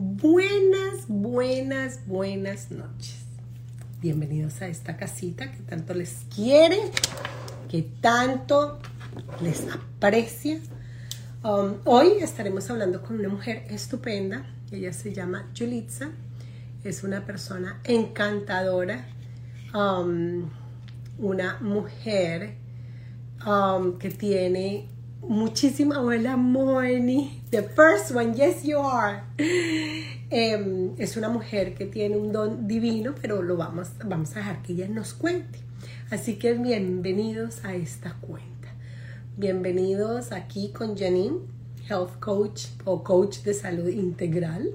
Buenas, buenas, buenas noches. Bienvenidos a esta casita que tanto les quiere, que tanto les aprecia. Um, hoy estaremos hablando con una mujer estupenda. Ella se llama Julitza. Es una persona encantadora. Um, una mujer um, que tiene muchísima hola Moni, the first one, yes you are. Em, es una mujer que tiene un don divino, pero lo vamos, vamos a dejar que ella nos cuente. Así que bienvenidos a esta cuenta. Bienvenidos aquí con Janine, Health Coach o Coach de Salud Integral.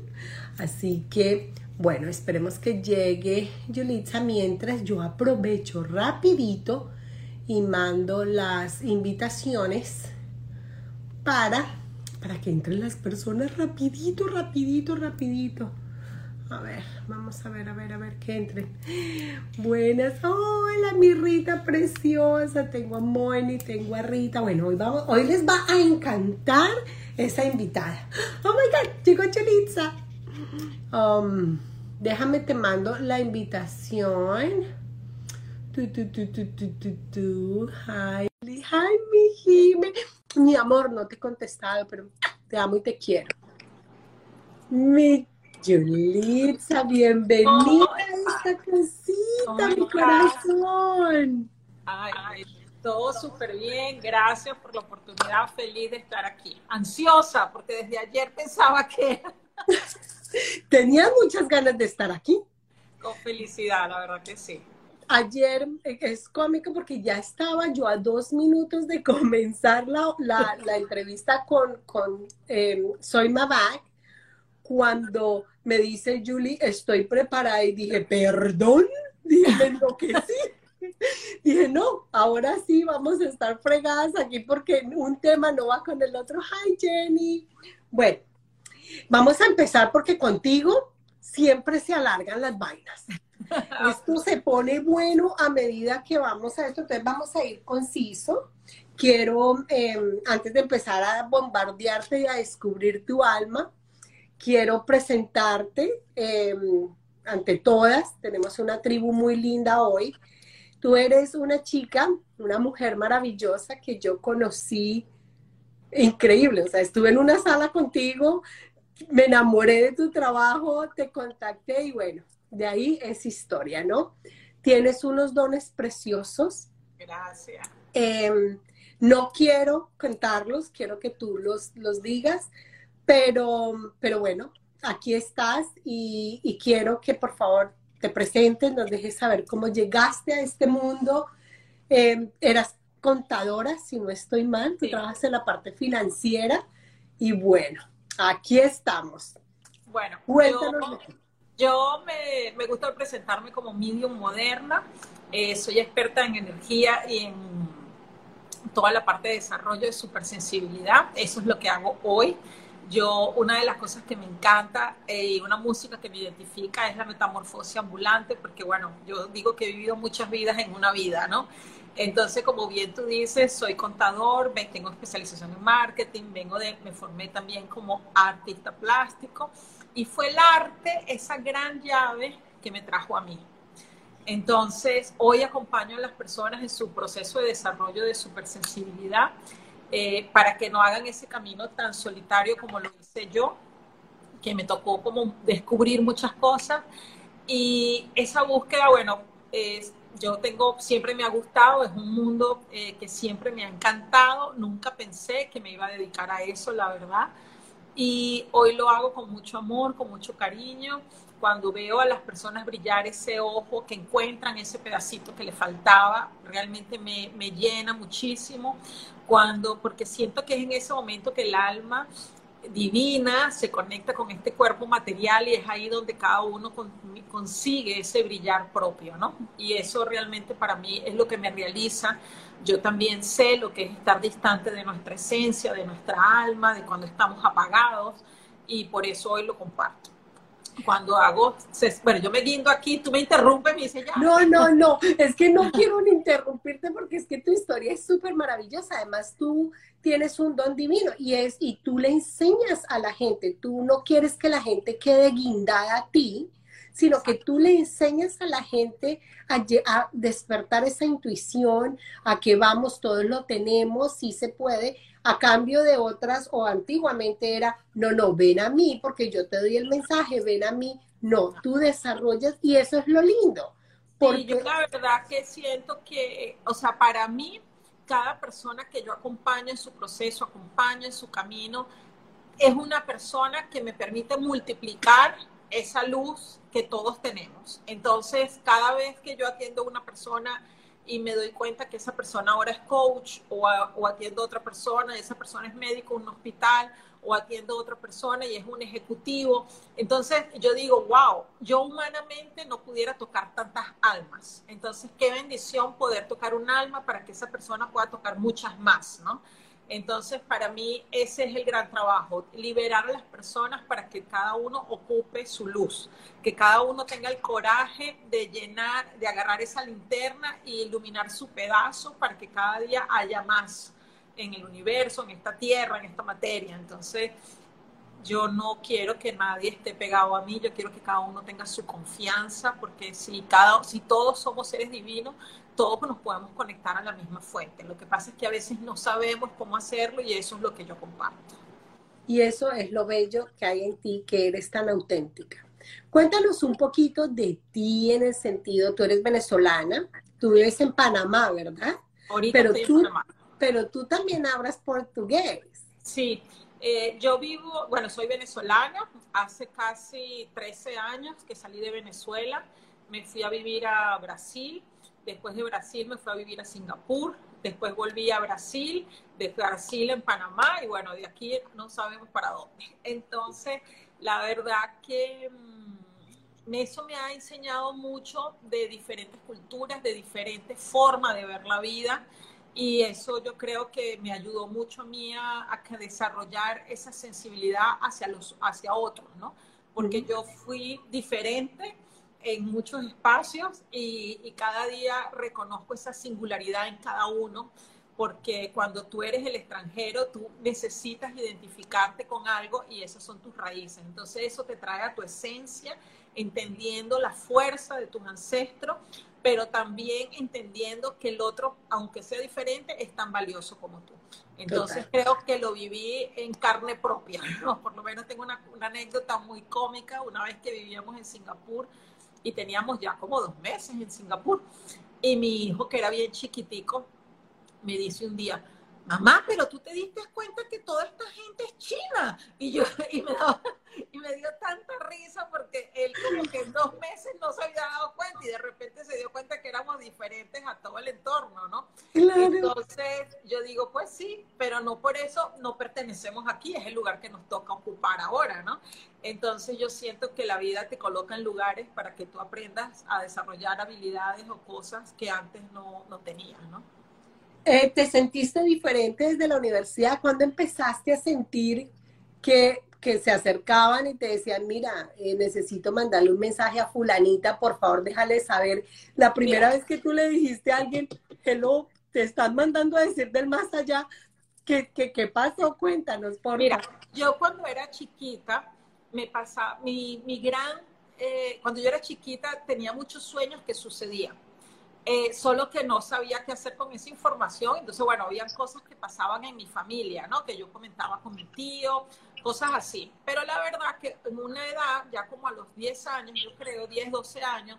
Así que, bueno, esperemos que llegue Yulitza mientras yo aprovecho rapidito y mando las invitaciones para, para que entren las personas rapidito, rapidito, rapidito. A ver, vamos a ver, a ver, a ver que entren. Buenas, hola mi Rita preciosa, tengo a Moni, tengo a Rita. Bueno, hoy, vamos, hoy les va a encantar esa invitada. Oh my God, llegó Chelitza. Um, déjame te mando la invitación. Tu, tu, tu, tu, tu, tu, tu. Hi, mi Jime. Mi amor, no te he contestado, pero te amo y te quiero. Mi Julitza, bienvenida a esta casita, mi corazón. Ay, todo súper bien, gracias por la oportunidad, feliz de estar aquí. Ansiosa, porque desde ayer pensaba que... Tenía muchas ganas de estar aquí. Con felicidad, la verdad que sí ayer eh, es cómico porque ya estaba yo a dos minutos de comenzar la, la, entrevista con, con eh, Soy Mavac cuando me dice Julie, estoy preparada y dije, perdón, dije, no que sí. Dije, no, ahora sí vamos a estar fregadas aquí porque un tema no va con el otro. Hi, Jenny. Bueno, vamos a empezar porque contigo siempre se alargan las vainas. Esto se pone bueno a medida que vamos a esto, entonces vamos a ir conciso. Quiero, em, antes de empezar a bombardearte y a descubrir tu alma, quiero presentarte em, ante todas. Tenemos una tribu muy linda hoy. Tú eres una chica, una mujer maravillosa que yo conocí increíble. O sea, estuve en una sala contigo, me enamoré de tu trabajo, te contacté y bueno, de ahí es historia, ¿no? Tienes unos dones preciosos. Gracias. Em, no quiero contarlos, quiero que tú los, los digas, pero, pero bueno, aquí estás y, quiero que por favor te presentes, nos dejes saber cómo llegaste a este mundo. Em, eras contadora, si no estoy mal, tú trabajas en la parte financiera y bueno, aquí estamos. Bueno, cuéntanos. Yo me, gusta presentarme como medium moderna. Eh, soy experta en energía y en toda la parte de desarrollo de supersensibilidad. Eso es lo que hago hoy. Yo, una de las cosas que me encanta eh, y una música que me identifica es la metamorfosis ambulante, porque bueno, yo digo que he vivido muchas vidas en una vida, ¿no? Entonces, como bien tú dices, soy contador, tengo especialización en marketing, vengo de, me formé también como artista plástico y fue el arte esa gran llave que me trajo a mí. Entonces, hoy acompaño a las personas en su proceso de desarrollo de supersensibilidad eh, para que no hagan ese camino tan solitario como lo hice yo, que me tocó como descubrir muchas cosas. Y esa búsqueda, bueno, yo tengo, siempre me ha gustado, es un mundo eh, que siempre me ha encantado, nunca pensé que me iba a dedicar a eso, la verdad y hoy lo hago con mucho amor, con mucho cariño. Cuando veo a las personas brillar ese ojo, que encuentran ese pedacito que le faltaba, realmente me, me llena muchísimo. Cuando, porque siento que es en ese momento que el alma divina se conecta con este cuerpo material y es ahí donde cada uno consigue ese brillar propio, ¿no? Y eso realmente para mí es lo que me realiza yo también sé lo que es estar distante de nuestra esencia, de nuestra alma, de cuando estamos apagados y por eso hoy lo comparto. Cuando hago, bueno, yo me guindo aquí, tú me interrumpes me dices ya. No, no, no, es que no quiero interrumpirte porque es que tu historia es súper maravillosa. Además, tú tienes un don divino y es, y tú le enseñas a la gente, tú no quieres que la gente quede guindada a ti, sino que tú le enseñas a la gente a, a, despertar esa intuición, a que vamos, todos lo tenemos, sí se puede, a cambio de otras, o antiguamente era, no, no, ven a mí porque yo te doy el mensaje, ven a mí. No, tú desarrollas y eso es lo lindo. Porque... yo la verdad que siento que, o sea, para mí, cada persona que yo acompaño en su proceso, acompaño en su camino, es una persona que me permite multiplicar esa luz que todos tenemos. Entonces, cada vez que yo atiendo a una persona y me doy cuenta que esa persona ahora es coach o, o atiendo a otra persona y esa persona es médico en un hospital o atiendo a otra persona y es un ejecutivo. Entonces yo digo, wow, yo humanamente no pudiera tocar tantas almas. Entonces, qué bendición poder tocar un alma para que esa persona pueda tocar muchas más, ¿no? Entonces, para mí ese es el gran trabajo, liberar a las personas para que cada uno ocupe su luz, que cada uno tenga el coraje de llenar, de agarrar esa linterna y iluminar su pedazo para que cada día haya más en el universo, en esta tierra, en esta materia. Entonces, yo no quiero que nadie esté pegado a mí, yo quiero que cada uno tenga su confianza, porque si, cada, si todos somos seres divinos, todos nos podemos conectar a la misma fuente. Lo que pasa es que a veces no sabemos cómo hacerlo y eso es lo que yo comparto. Y eso es lo bello que hay en ti, que eres tan auténtica. Cuéntanos un poquito de ti en el sentido, tú eres venezolana, tú vives en Panamá, ¿verdad? Ahorita pero estoy tú, en Panamá. Pero tú también hablas portugués. Sí, eh, yo vivo, bueno, soy venezolana, hace casi 13 años que salí de Venezuela, me fui a vivir a Brasil, después de Brasil me fui a vivir a Singapur, después volví a Brasil, de Brasil en Panamá y bueno, de aquí no sabemos para dónde. Entonces, la verdad que mm, eso me ha enseñado mucho de diferentes culturas, de diferentes formas de ver la vida y eso yo creo que me ayudó mucho a mí a, a desarrollar esa sensibilidad hacia, los, hacia otros, ¿no? Porque yo fui diferente en muchos espacios y, y, cada día reconozco esa singularidad en cada uno, porque cuando tú eres el extranjero, tú necesitas identificarte con algo y esas son tus raíces. Entonces eso te trae a tu esencia, entendiendo la fuerza de tus ancestros, pero también entendiendo que el otro, aunque sea diferente, es tan valioso como tú. Entonces Total. creo que lo viví en carne propia, ¿no? Por lo menos tengo una, una, anécdota muy cómica, una vez que vivíamos en Singapur y teníamos ya como dos meses en Singapur, y mi hijo, que era bien chiquitico, me dice un día, mamá, pero tú te diste cuenta que toda esta gente es china. Y yo, y me, daba, y me dio tanta risa porque él como que en dos meses no se había dado cuenta y de repente se dio cuenta que éramos diferentes a todo el entorno, ¿no? Claro. Entonces yo digo, pues sí, pero no por eso no pertenecemos aquí, es el lugar que nos toca ocupar ahora, ¿no? Entonces yo siento que la vida te coloca en lugares para que tú aprendas a desarrollar habilidades o cosas que antes no, no tenías, ¿no? Eh, ¿Te sentiste diferente desde la universidad? ¿Cuándo empezaste a sentir que, que se acercaban y te decían, mira, eh, necesito mandarle un mensaje a fulanita, por favor, déjale saber? La primera mira. vez que tú le dijiste a alguien, hello, te están mandando a decir del más allá, ¿qué, qué, qué pasó? Cuéntanos, por Mira, yo cuando era chiquita, me pasaba, mi, mi gran, eh, cuando yo era chiquita tenía muchos sueños que sucedían eh, solo que no sabía qué hacer con esa información. Entonces, bueno, habían cosas que pasaban en mi familia, ¿no? Que yo comentaba con mi tío, cosas así. Pero la verdad que en una edad, ya como a los 10 años, yo creo, 10, 12 años,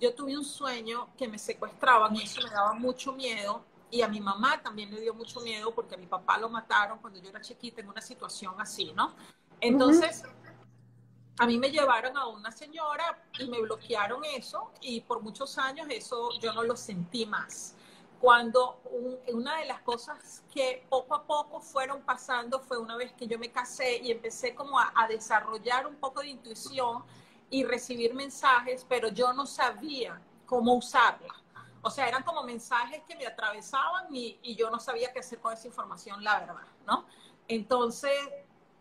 yo tuve un sueño que me secuestraban y eso me daba mucho miedo. Y a mi mamá también le dio mucho miedo porque a mi papá lo mataron cuando yo era chiquita en una situación así, ¿no? Entonces... a mí me llevaron a una señora y me bloquearon eso y por muchos años eso yo no lo sentí más. Cuando un, una de las cosas que poco a poco fueron pasando fue una vez que yo me casé y empecé como a, a desarrollar un poco de intuición y recibir mensajes, pero yo no sabía cómo usarla. O sea, eran como mensajes que me atravesaban y, y yo no sabía qué hacer con esa información, la verdad, ¿no? Entonces,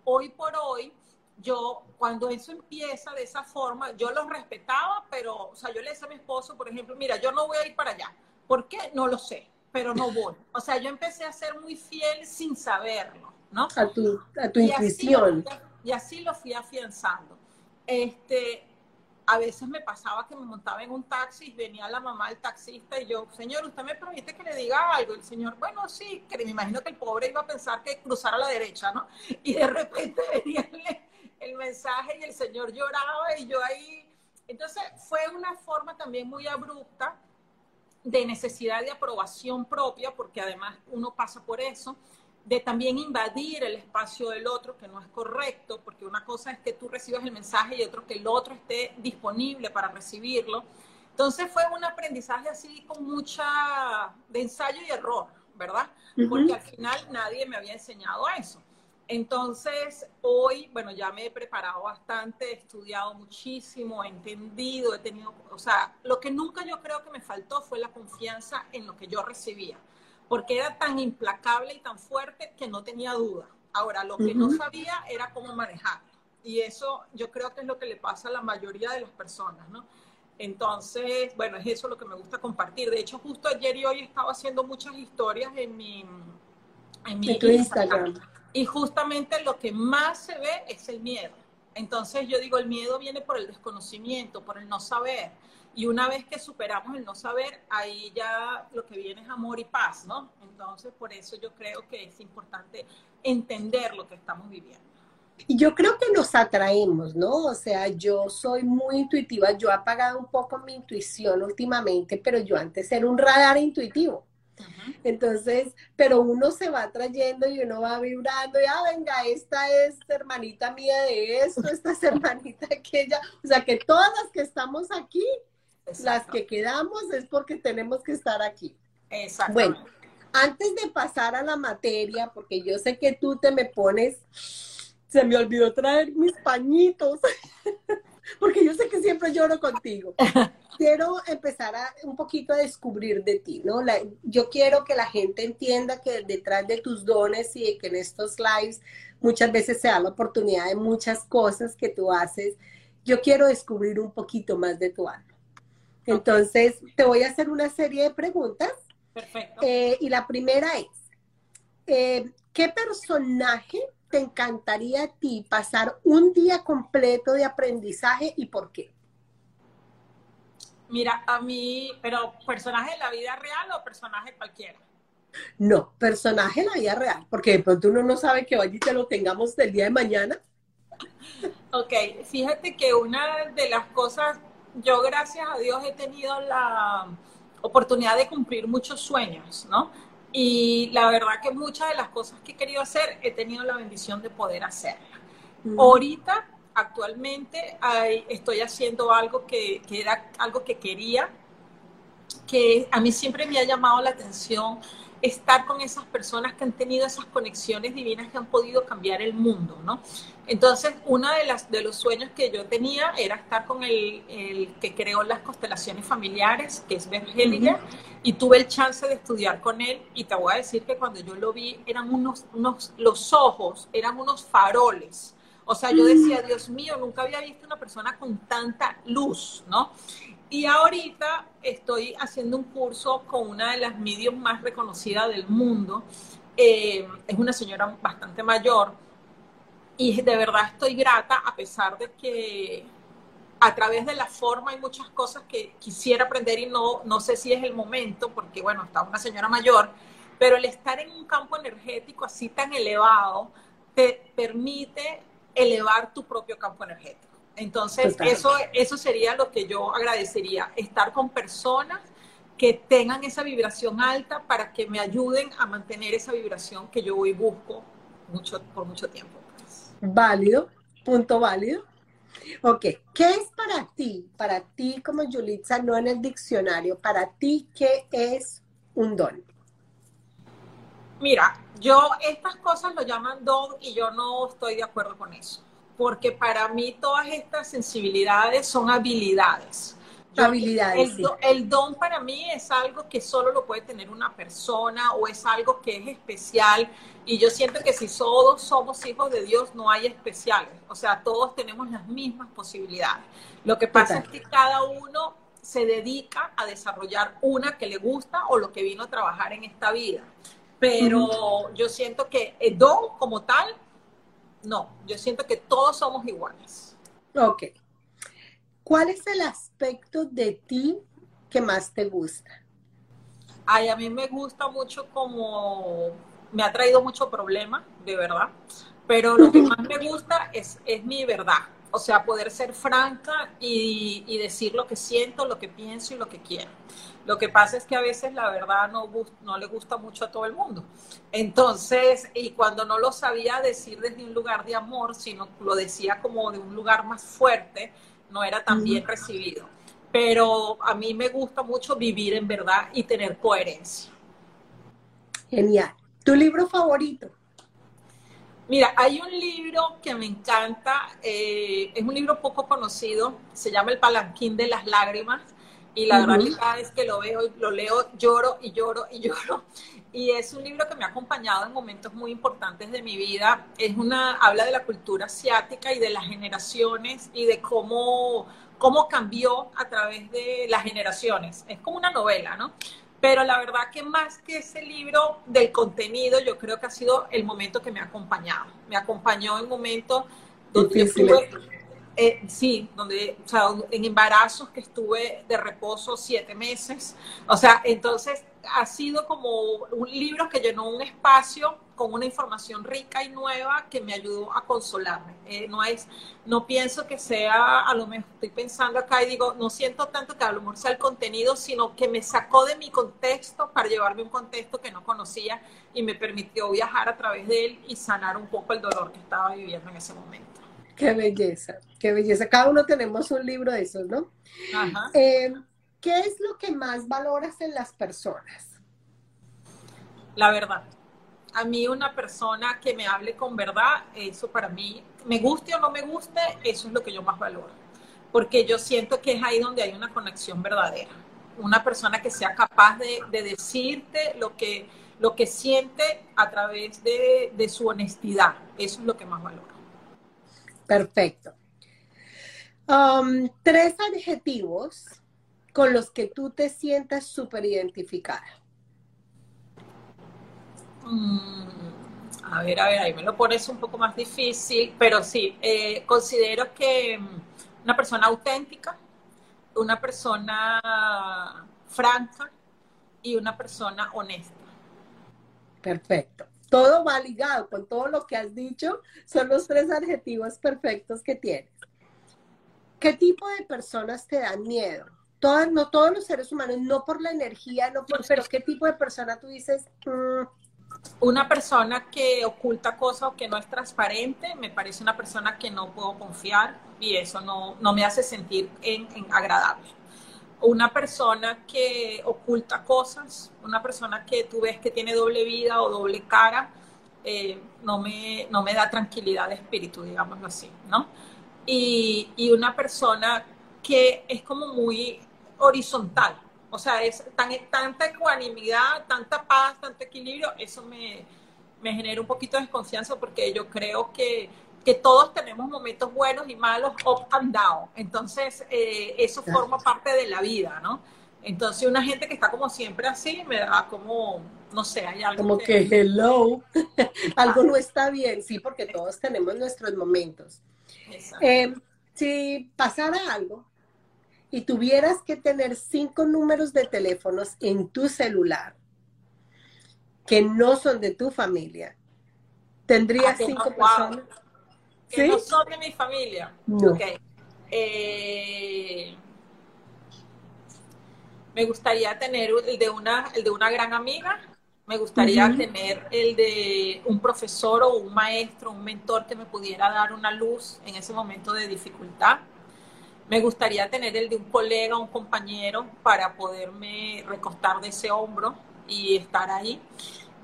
hoy por hoy, yo cuando eso empieza de esa forma, yo los respetaba, pero, o sea, yo le decía a mi esposo, por ejemplo, mira, yo no voy a ir para allá. ¿Por qué? No lo sé, pero no voy. O sea, yo empecé a ser muy fiel sin saberlo, ¿no? A tu, a tu intuición. y así lo fui afianzando. Este, a veces me pasaba que me montaba en un taxi y venía la mamá del taxista y yo, señor, ¿usted me permite que le diga algo? el señor, bueno, sí, que me imagino que el pobre iba a pensar que cruzara a la derecha, ¿no? Y de repente venía el, mensaje y el señor lloraba y yo ahí... Entonces fue una forma también muy abrupta de necesidad de aprobación propia, porque además uno pasa por eso de también invadir el espacio del otro, que no es correcto, porque una cosa es que tú recibas el mensaje y otro que el otro esté disponible para recibirlo. Entonces fue un aprendizaje así con mucha de ensayo y error, ¿verdad? Porque al final nadie me había enseñado eso. Entonces, hoy, bueno, ya me he preparado bastante, he estudiado muchísimo, he entendido, he tenido, o sea, lo que nunca yo creo que me faltó fue la confianza en lo que yo recibía porque era tan implacable y tan fuerte que no tenía duda. Ahora, lo que no sabía era cómo manejarlo. Y eso yo creo que es lo que le pasa a la mayoría de las personas, ¿no? Entonces, bueno, es eso lo que me gusta compartir. De hecho, justo ayer y hoy estaba haciendo muchas historias en mi, en mi Instagram. Y justamente lo que más se ve es el miedo. Entonces yo digo, el miedo viene por el desconocimiento, por el no saber. Y una vez que superamos el no saber, ahí ya lo que viene es amor y paz, ¿no? Entonces, por eso yo creo que es importante entender lo que estamos viviendo. Y yo creo que nos atraemos, ¿no? O sea, yo soy muy intuitiva, yo he apagado un poco mi intuición últimamente, pero yo antes era un radar intuitivo. Entonces, pero uno se va trayendo y uno va vibrando y, ah, venga, esta es hermanita mía de esto, esta es hermanita aquella. O sea, que todas las que estamos aquí las que quedamos es porque tenemos que estar aquí. Exacto. Bueno, antes de pasar a la materia, porque yo sé que tú te me pones, se me olvidó traer mis pañitos, porque yo sé que siempre lloro contigo. Quiero empezar a, un poquito a descubrir de ti, ¿no? yo quiero que la gente entienda que detrás de tus dones y que en estos lives muchas veces se da la oportunidad de muchas cosas que tú haces. Yo quiero descubrir un poquito más de tu alma. Entonces, te voy a hacer una serie de preguntas. Perfecto. Eh, y la primera es, eh, ¿qué personaje te encantaría a ti pasar un día completo de aprendizaje y por qué? Mira, a mí, pero personaje de la vida real o personaje cualquiera. No, personaje de la vida real, porque de pronto uno no sabe que vaya y te lo tengamos del día de mañana. Ok, fíjate que una de las cosas yo gracias a Dios he tenido la oportunidad de cumplir muchos sueños, ¿no? Y la verdad que muchas de las cosas que he querido hacer he tenido la bendición de poder hacerlas. Ahorita, actualmente, estoy haciendo algo que, que, era algo que quería, que a mí siempre me ha llamado la atención estar con esas personas que han tenido esas conexiones divinas que han podido cambiar el mundo, ¿no? Entonces, uno de, las, de los sueños que yo tenía era estar con el, el que creó las constelaciones familiares, que es Ben Hellinger, y tuve el chance de estudiar con él, y te voy a decir que cuando yo lo vi, eran unos, unos los ojos, eran unos faroles. O sea, yo decía, mm. Dios mío, nunca había visto una persona con tanta luz, ¿no? Y ahorita estoy haciendo un curso con una de las medios más reconocidas del mundo. Eh, es una señora bastante mayor y de verdad estoy grata a pesar de que a través de la forma hay muchas cosas que quisiera aprender y no, no sé si es el momento porque bueno, está una señora mayor, pero el estar en un campo energético así tan elevado te permite elevar tu propio campo energético. Entonces, eso, eso sería lo que yo agradecería, estar con personas que tengan esa vibración alta para que me ayuden a mantener esa vibración que yo hoy busco mucho, por mucho tiempo. Válido, punto válido. Ok, ¿qué es para ti, para ti como Yulitza, no en el diccionario, para ti qué es un don? Mira, yo estas cosas lo llaman don y yo no estoy de acuerdo con eso porque para mí todas estas sensibilidades son habilidades. habilidades. El, don para mí es algo que solo lo puede tener una persona o es algo que es especial. Y yo siento que si todos somos hijos de Dios, no hay especiales. O sea, todos tenemos las mismas posibilidades. Lo que pasa es que cada uno se dedica a desarrollar una que le gusta o lo que vino a trabajar en esta vida. Pero yo siento que el don como tal, no, yo siento que todos somos iguales. Ok. ¿Cuál es el aspecto de ti que más te gusta? Ay, a mí me gusta mucho como me ha traído mucho problema, de verdad, pero lo que más me gusta es, es mi verdad. O sea, poder ser franca y, y, decir lo que siento, lo que pienso y lo que quiero. Lo que pasa es que a veces la verdad no, no le gusta mucho a todo el mundo. Entonces, y cuando no lo sabía decir desde un lugar de amor, sino lo decía como de un lugar más fuerte, no era tan bien recibido. Pero a mí me gusta mucho vivir en verdad y tener coherencia. Genial. ¿Tu libro favorito? Mira, hay un libro que me encanta, eh, es un libro poco conocido, se llama El Palanquín de las Lágrimas, y la verdad que cada vez que lo veo, lo leo, lloro y lloro y lloro. Y es un libro que me ha acompañado en momentos muy importantes de mi vida. Es una, habla de la cultura asiática y de las generaciones y de cómo, cómo cambió a través de las generaciones. Es como una novela, ¿no? Pero la verdad que más que ese libro del contenido, yo creo que ha sido el momento que me ha acompañado. Me acompañó en momentos donde yo estuve eh, sí, donde, o sea, en embarazos que estuve de reposo siete meses. O sea, entonces ha sido como un libro que llenó un espacio con una información rica y nueva que me ayudó a consolarme. Eh, no es, no pienso que sea, a lo mejor estoy pensando acá y digo, no siento tanto que a lo mejor sea el contenido, sino que me sacó de mi contexto para llevarme un contexto que no conocía y me permitió viajar a través de él y sanar un poco el dolor que estaba viviendo en ese momento. Qué belleza, qué belleza. Cada uno tenemos un libro de esos, ¿no? Ajá. Eh, ¿Qué es lo que más valoras en las personas? La verdad. A mí una persona que me hable con verdad, eso para mí, me guste o no me guste, eso es lo que yo más valoro. Porque yo siento que es ahí donde hay una conexión verdadera. Una persona que sea capaz de, decirte lo que, lo que siente a través de, de su honestidad. Eso es lo que más valoro. Perfecto. Um, tres adjetivos con los que tú te sientas súper identificada. Mm, a ver, a ver, ahí me lo pones un poco más difícil, pero sí, eh, considero que mm, una persona auténtica, una persona franca y una persona honesta. Perfecto todo va ligado con todo lo que has dicho, son los tres adjetivos perfectos que tienes. ¿Qué tipo de personas te dan miedo? Todas, no todos los seres humanos, no por la energía, no por, pero ¿qué tipo de persona tú dices? Mm"? Una persona que oculta cosas o que no es transparente, me parece una persona que no puedo confiar y eso no, no me hace sentir en agradable una persona que oculta cosas, una persona que tú ves que tiene doble vida o doble cara, eh, no, me, no me da tranquilidad de espíritu, digámoslo así, ¿no? Y, y, una persona que es como muy horizontal, o sea, es tan, tanta ecuanimidad, tanta paz, tanto equilibrio, eso me, me genera un poquito de desconfianza porque yo creo que que todos tenemos momentos buenos y malos, up and down. Entonces, eh, eso forma parte de la vida, ¿no? Entonces, una gente que está como siempre así, me da como, no sé, hay algo. Como que, hello, algo no está bien, sí, porque todos tenemos nuestros momentos. Eh, si pasara algo y tuvieras que tener cinco números de teléfonos en tu celular que no son de tu familia, ¿tendrías ah, cinco personas? Que no son de mi familia. Eh, me gustaría tener el de una, el de una gran amiga. Me gustaría tener el de un profesor o un maestro, un mentor que me pudiera dar una luz en ese momento de dificultad. Me gustaría tener el de un colega, un compañero, para poderme recostar de ese hombro y estar ahí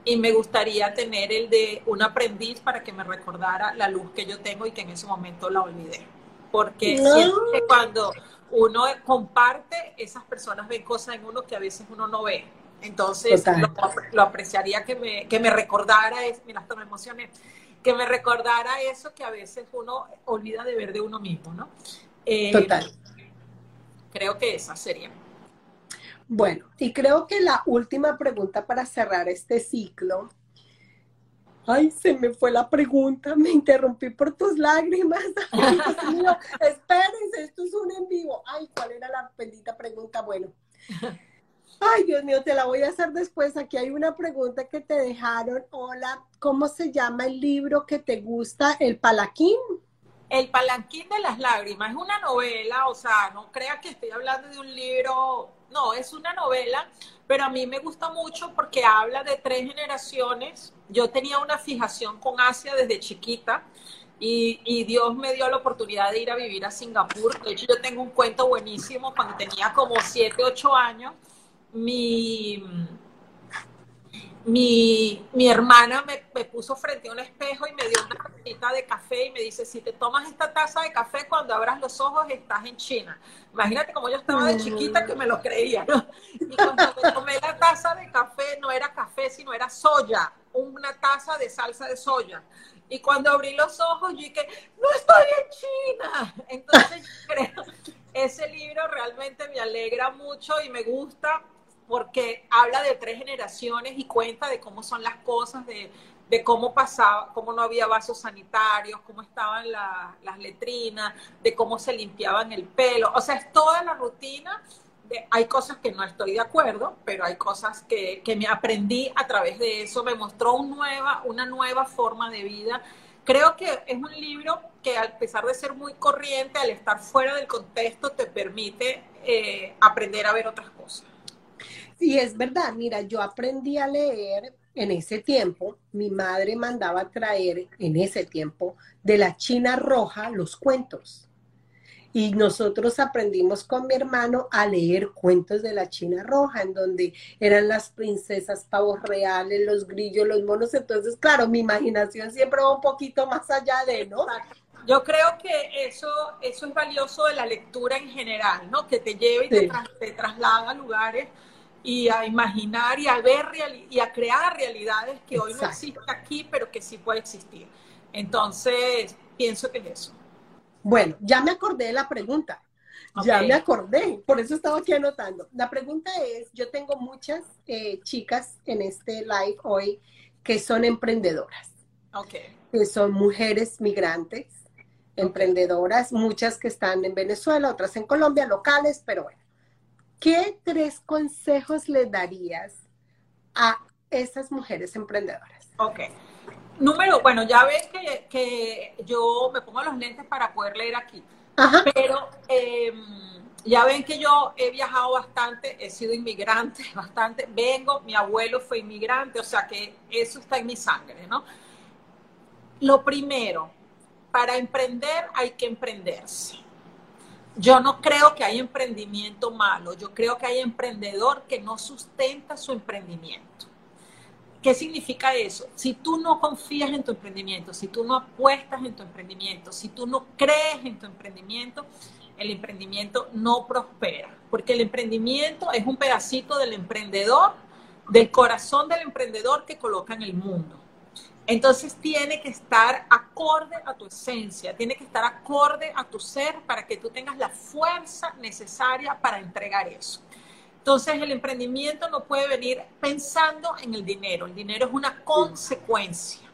y me gustaría tener el de un aprendiz para que me recordara la luz que yo tengo y que en ese momento la olvidé. porque siento que cuando uno comparte, esas personas ven cosas en uno que a veces uno no ve. Entonces, lo, apreciaría que me, que me recordara, es, mira, hasta me emocioné, que me recordara eso que a veces uno olvida de ver de uno mismo, ¿no? Eh, Total. Creo que esa sería. Bueno, y creo que la última pregunta para cerrar este ciclo. Ay, se me fue la pregunta, me interrumpí por tus lágrimas. espérense, esto es un en vivo. Ay, ¿cuál era la bendita pregunta? Bueno. Ay, Dios mío, te la voy a hacer después. Aquí hay una pregunta que te dejaron. Hola, ¿cómo se llama el libro que te gusta? ¿El Palaquín? El Palanquín de las Lágrimas es una novela, o sea, no crea que estoy hablando de un libro, no, es una novela, pero a mí me gusta mucho porque habla de tres generaciones. Yo tenía una fijación con Asia desde chiquita y, Dios me dio la oportunidad de ir a vivir a Singapur. De hecho, yo tengo un cuento buenísimo cuando tenía como 7, 8 años. Mi, mi, mi hermana me, me, puso frente a un espejo y me dio una tacita de café y me dice, si te tomas esta taza de café, cuando abras los ojos estás en China. Imagínate cómo yo estaba de chiquita que me lo creía. Y cuando me tomé la taza de café, no era café, sino era soya, una taza de salsa de soya. Y cuando abrí los ojos, yo dije, no estoy en China. Entonces, creo, ese libro realmente me alegra mucho y me gusta porque habla de tres generaciones y cuenta de cómo son las cosas, de, cómo pasaba, cómo no había vasos sanitarios, cómo estaban las letrinas, de cómo se limpiaban el pelo. O sea, es toda la rutina. Hay cosas que no estoy de acuerdo, pero hay cosas que, que me aprendí a través de eso. Me mostró una nueva forma de vida. Creo que es un libro que a pesar de ser muy corriente, al estar fuera del contexto, te permite eh, aprender a ver otras cosas. Sí, es verdad. Mira, yo aprendí a leer en ese tiempo. Mi madre mandaba traer en ese tiempo de la China Roja los cuentos. Y nosotros aprendimos con mi hermano a leer cuentos de la China Roja, en donde eran las princesas, pavos reales, los grillos, los monos. Entonces, claro, mi imaginación siempre va un poquito más allá de, ¿no? Yo creo que eso, eso es valioso de la lectura en general, ¿no? Que te lleve y te, te traslada a lugares y a imaginar y a ver y a crear realidades que hoy no existen aquí, pero que sí puede existir. Entonces, pienso que es eso. Bueno, ya me acordé de la pregunta. Ya me acordé, por eso estaba aquí anotando. La pregunta es, yo tengo muchas eh, chicas en este live hoy que son emprendedoras. Okay. Que son mujeres migrantes, emprendedoras, muchas que están en Venezuela, otras en Colombia, locales, pero bueno. ¿Qué tres consejos le darías a esas mujeres emprendedoras? Ok. Número, bueno, ya ves que, yo me pongo los lentes para poder leer aquí, pero em, ya ven que yo he viajado bastante, he sido inmigrante bastante, vengo, mi abuelo fue inmigrante, o sea que eso está en mi sangre, ¿no? Lo primero, para emprender hay que emprenderse. Yo no creo que hay emprendimiento malo, yo creo que hay emprendedor que no sustenta su emprendimiento. ¿Qué significa eso? Si tú no confías en tu emprendimiento, si tú no apuestas en tu emprendimiento, si tú no crees en tu emprendimiento, el emprendimiento no prospera, porque el emprendimiento es un pedacito del emprendedor, del corazón del emprendedor que coloca en el mundo. Entonces tiene que estar acorde a tu esencia, tiene que estar acorde a tu ser para que tú tengas la fuerza necesaria para entregar eso. Entonces el emprendimiento no puede venir pensando en el dinero, el dinero es una consecuencia.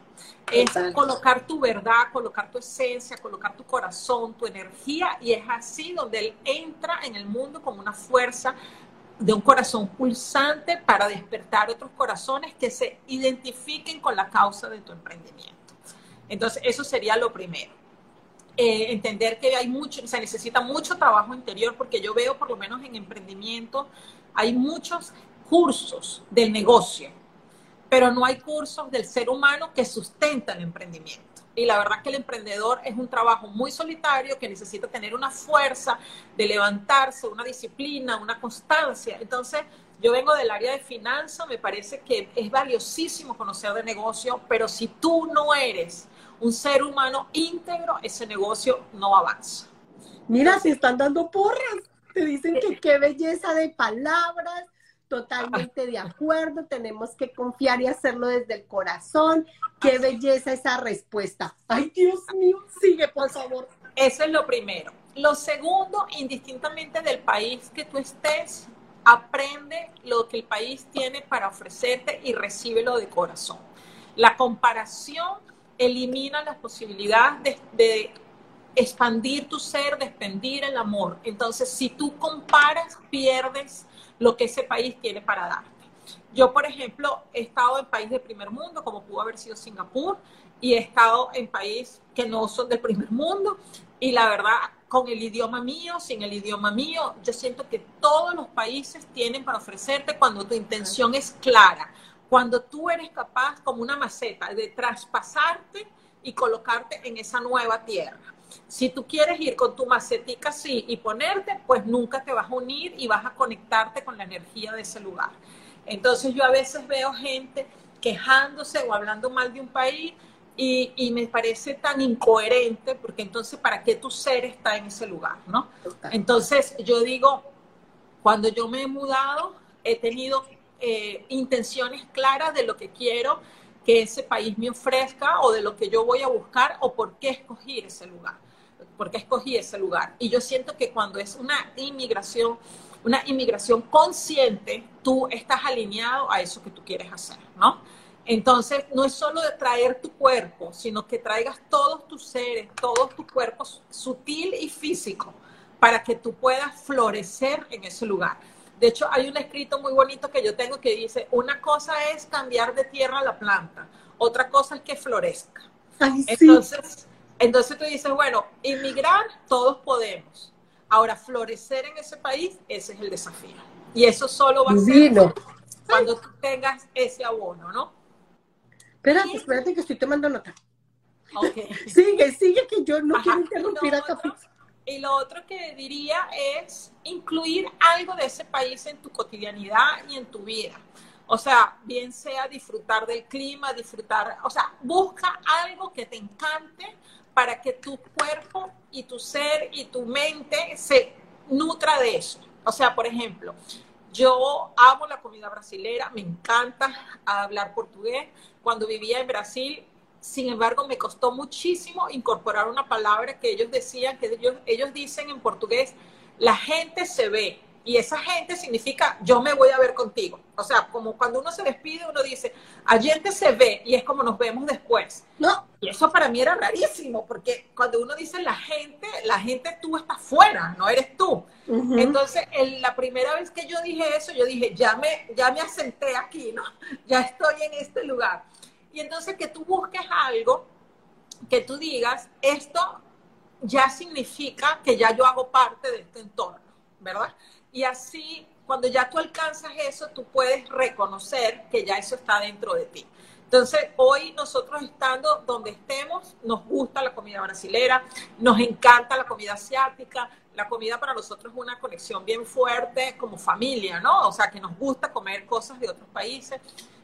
Es colocar tu verdad, colocar tu esencia, colocar tu corazón, tu energía y es así donde él entra en el mundo como una fuerza de un corazón pulsante para despertar otros corazones que se identifiquen con la causa de tu emprendimiento. Entonces, eso sería lo primero. Eh, entender que hay mucho, se necesita mucho trabajo interior, porque yo veo, por lo menos en emprendimiento, hay muchos cursos del negocio, pero no hay cursos del ser humano que sustentan el emprendimiento. Y la verdad que el emprendedor es un trabajo muy solitario que necesita tener una fuerza de levantarse, una disciplina, una constancia. Entonces, yo vengo del área de finanzas, me parece que es valiosísimo conocer de negocio, pero si tú no eres un ser humano íntegro, ese negocio no avanza. Mira, se están dando porras. Te dicen que qué belleza de palabras, totalmente de acuerdo, tenemos que confiar y hacerlo desde el corazón. Qué belleza esa respuesta. Ay, Dios mío, sigue, por favor. Eso es lo primero. Lo segundo, indistintamente del país que tú estés, aprende lo que el país tiene para ofrecerte y recíbelo de corazón. La comparación elimina las posibilidades de, expandir tu ser, de expandir el amor. Entonces, si tú comparas, pierdes lo que ese país tiene para darte. Yo, por ejemplo, he estado en país de primer mundo, como pudo haber sido Singapur, y he estado en países que no son del primer mundo, y la verdad, con el idioma mío, sin el idioma mío, yo siento que todos los países tienen para ofrecerte cuando tu intención es clara, cuando tú eres capaz, como una maceta, de traspasarte y colocarte en esa nueva tierra. Si tú quieres ir con tu macetica así y ponerte, pues nunca te vas a unir y vas a conectarte con la energía de ese lugar. Entonces yo a veces veo gente quejándose o hablando mal de un país y, me parece tan incoherente porque entonces para qué tu ser está en ese lugar, ¿no? Entonces yo digo, cuando yo me he mudado, he tenido eh, intenciones claras de lo que quiero que ese país me ofrezca o de lo que yo voy a buscar o por qué escogí ese lugar, por qué escogí ese lugar. Y yo siento que cuando es una inmigración, una inmigración consciente, tú estás alineado a eso que tú quieres hacer, ¿no? Entonces, no es solo de traer tu cuerpo, sino que traigas todos tus seres, todos tus cuerpos sutil y físico, para que tú puedas florecer en ese lugar. De hecho, hay un escrito muy bonito que yo tengo que dice, una cosa es cambiar de tierra a la planta, otra cosa es que florezca. entonces, entonces tú dices, bueno, inmigrar todos podemos. Ahora, florecer en ese país, ese es el desafío. Y eso solo va a ser cuando tú tengas ese abono, ¿no? Espérate, espérate que estoy tomando nota. Okay. sigue, sigue, que yo no quiero interrumpir a y lo otro que diría es incluir algo de ese país en tu cotidianidad y en tu vida. O sea, bien sea disfrutar del clima, disfrutar, o sea, busca algo que te encante para que tu cuerpo y tu ser y tu mente se nutra de eso. O sea, por ejemplo, yo amo la comida brasilera, me encanta hablar portugués. Cuando vivía en Brasil, sin embargo, me costó muchísimo incorporar una palabra que ellos decían, que ellos, ellos dicen en portugués, la gente se ve. Y esa gente significa yo me voy a ver contigo. O sea, como cuando uno se despide, uno dice, a gente se ve y es como nos vemos después. No. Y eso para mí era rarísimo, porque cuando uno dice la gente, la gente tú estás fuera, no eres tú. Entonces, la primera vez que yo dije eso, yo dije, ya me, ya me asenté aquí, ¿no? Ya estoy en este lugar. Y entonces que tú busques algo que tú digas, esto ya significa que ya yo hago parte de este entorno, ¿verdad? Y así, cuando ya tú alcanzas eso, tú puedes reconocer que ya eso está dentro de ti. Entonces, hoy nosotros estando donde estemos, nos gusta la comida brasilera, nos encanta la comida asiática, la comida para nosotros es una conexión bien fuerte como familia, ¿no? O sea, que nos gusta comer cosas de otros países.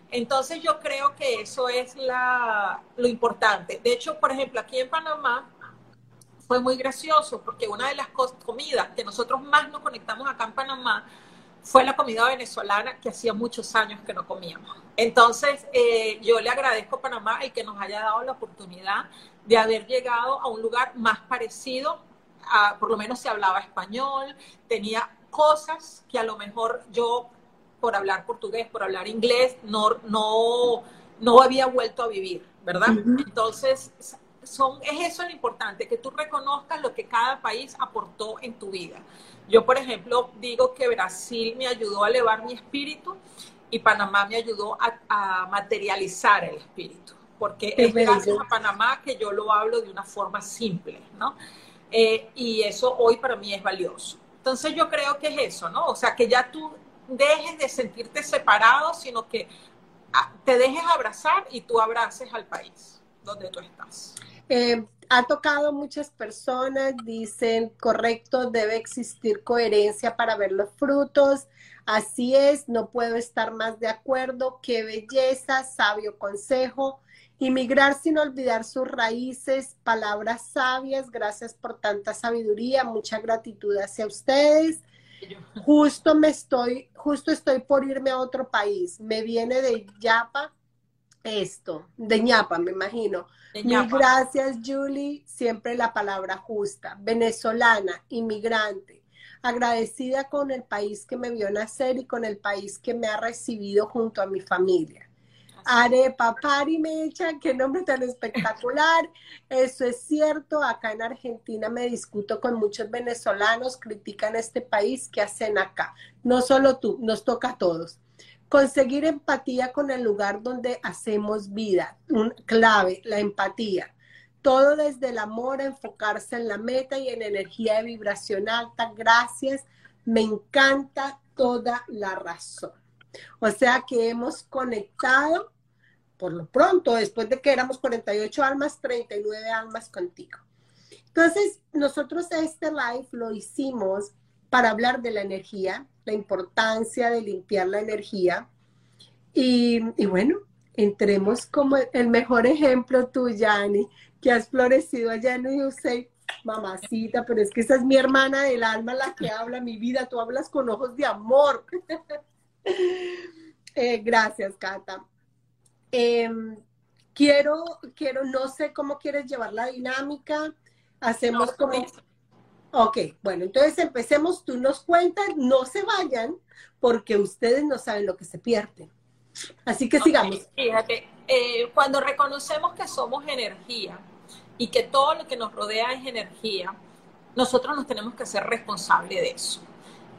Entonces yo creo que eso es lo importante. De hecho, por ejemplo, aquí en Panamá fue muy gracioso porque una de las comidas que nosotros más nos conectamos acá en Panamá fue la comida venezolana que hacía muchos años que no comíamos. Entonces, eh, yo le agradezco a Panamá el que nos haya dado la oportunidad de haber llegado a un lugar más parecido, a, por lo menos se hablaba español, tenía cosas que a lo mejor yo por hablar portugués, por hablar inglés, no, no, no había vuelto a vivir, ¿verdad? Entonces, son, es eso lo importante, que tú reconozcas lo que cada país aportó en tu vida. Yo, por ejemplo, digo que Brasil me ayudó a elevar mi espíritu y Panamá me ayudó a, materializar el espíritu, porque es gracias a Panamá que yo lo hablo de una forma simple, ¿no? Eh, y eso hoy para mí es valioso. Entonces yo creo que es eso, ¿no? O sea, que ya tú dejes de sentirte separado, sino que ah, te dejes abrazar y tú abraces al país donde tú estás. Eh, ha tocado muchas personas, dicen, correcto, debe existir coherencia para ver los frutos. Así es, no puedo estar más de acuerdo. Qué belleza, sabio consejo. Inmigrar sin olvidar sus raíces, palabras sabias, gracias por tanta sabiduría, mucha gratitud hacia ustedes. Justo me estoy, justo estoy por irme a otro país. Me viene de Yapa esto, de ñapa, me imagino. Mil gracias, Julie. Siempre la palabra justa. Venezolana, inmigrante. Agradecida con el país que me vio nacer y con el país que me ha recibido junto a mi familia. Arepa Pari Mecha, qué nombre tan espectacular. Eso es cierto. Acá en Argentina me discuto con muchos venezolanos, critican este país, ¿qué hacen acá? No solo tú, nos toca a todos. Conseguir empatía con el lugar donde hacemos vida. Un, clave, la empatía. Todo desde el amor, enfocarse en la meta y en energía de vibración alta. Gracias. Me encanta toda la razón. O sea que hemos conectado, por lo pronto, después de que éramos 48 almas, 39 almas contigo. Entonces, nosotros este live lo hicimos para hablar de la energía, la importancia de limpiar la energía. Y, bueno, entremos como el mejor ejemplo tú, Yani, que has florecido allá en USA, mamacita, pero es que esa es mi hermana del alma la que habla mi vida, tú hablas con ojos de amor. Eh, gracias, Cata. Em, quiero, quiero, no sé cómo quieres llevar la dinámica. Hacemos como Ok, bueno, entonces empecemos, tú nos cuentas, no se vayan, porque ustedes no saben lo que se pierden. Así que sigamos. Fíjate, eh, cuando reconocemos que somos energía y que todo lo que nos rodea es energía, nosotros nos tenemos que ser responsables de eso.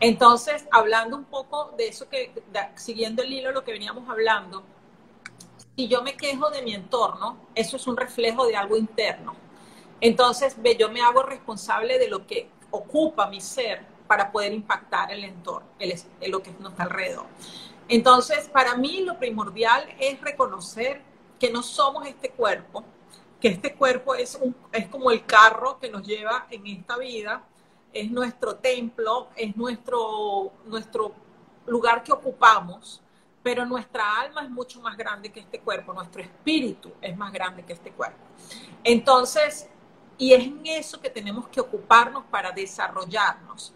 Entonces, hablando un poco de eso que, siguiendo el hilo de lo que veníamos hablando, si yo me quejo de mi entorno, eso es un reflejo de algo interno. Entonces, yo me hago responsable de lo que ocupa mi ser para poder impactar el entorno, el, lo que nos está alrededor. Entonces, para mí lo primordial es reconocer que no somos este cuerpo, que este cuerpo es, un, es como el carro que nos lleva en esta vida, es nuestro templo, es nuestro, nuestro lugar que ocupamos, pero nuestra alma es mucho más grande que este cuerpo, nuestro espíritu es más grande que este cuerpo. Entonces, y es en eso que tenemos que ocuparnos para desarrollarnos,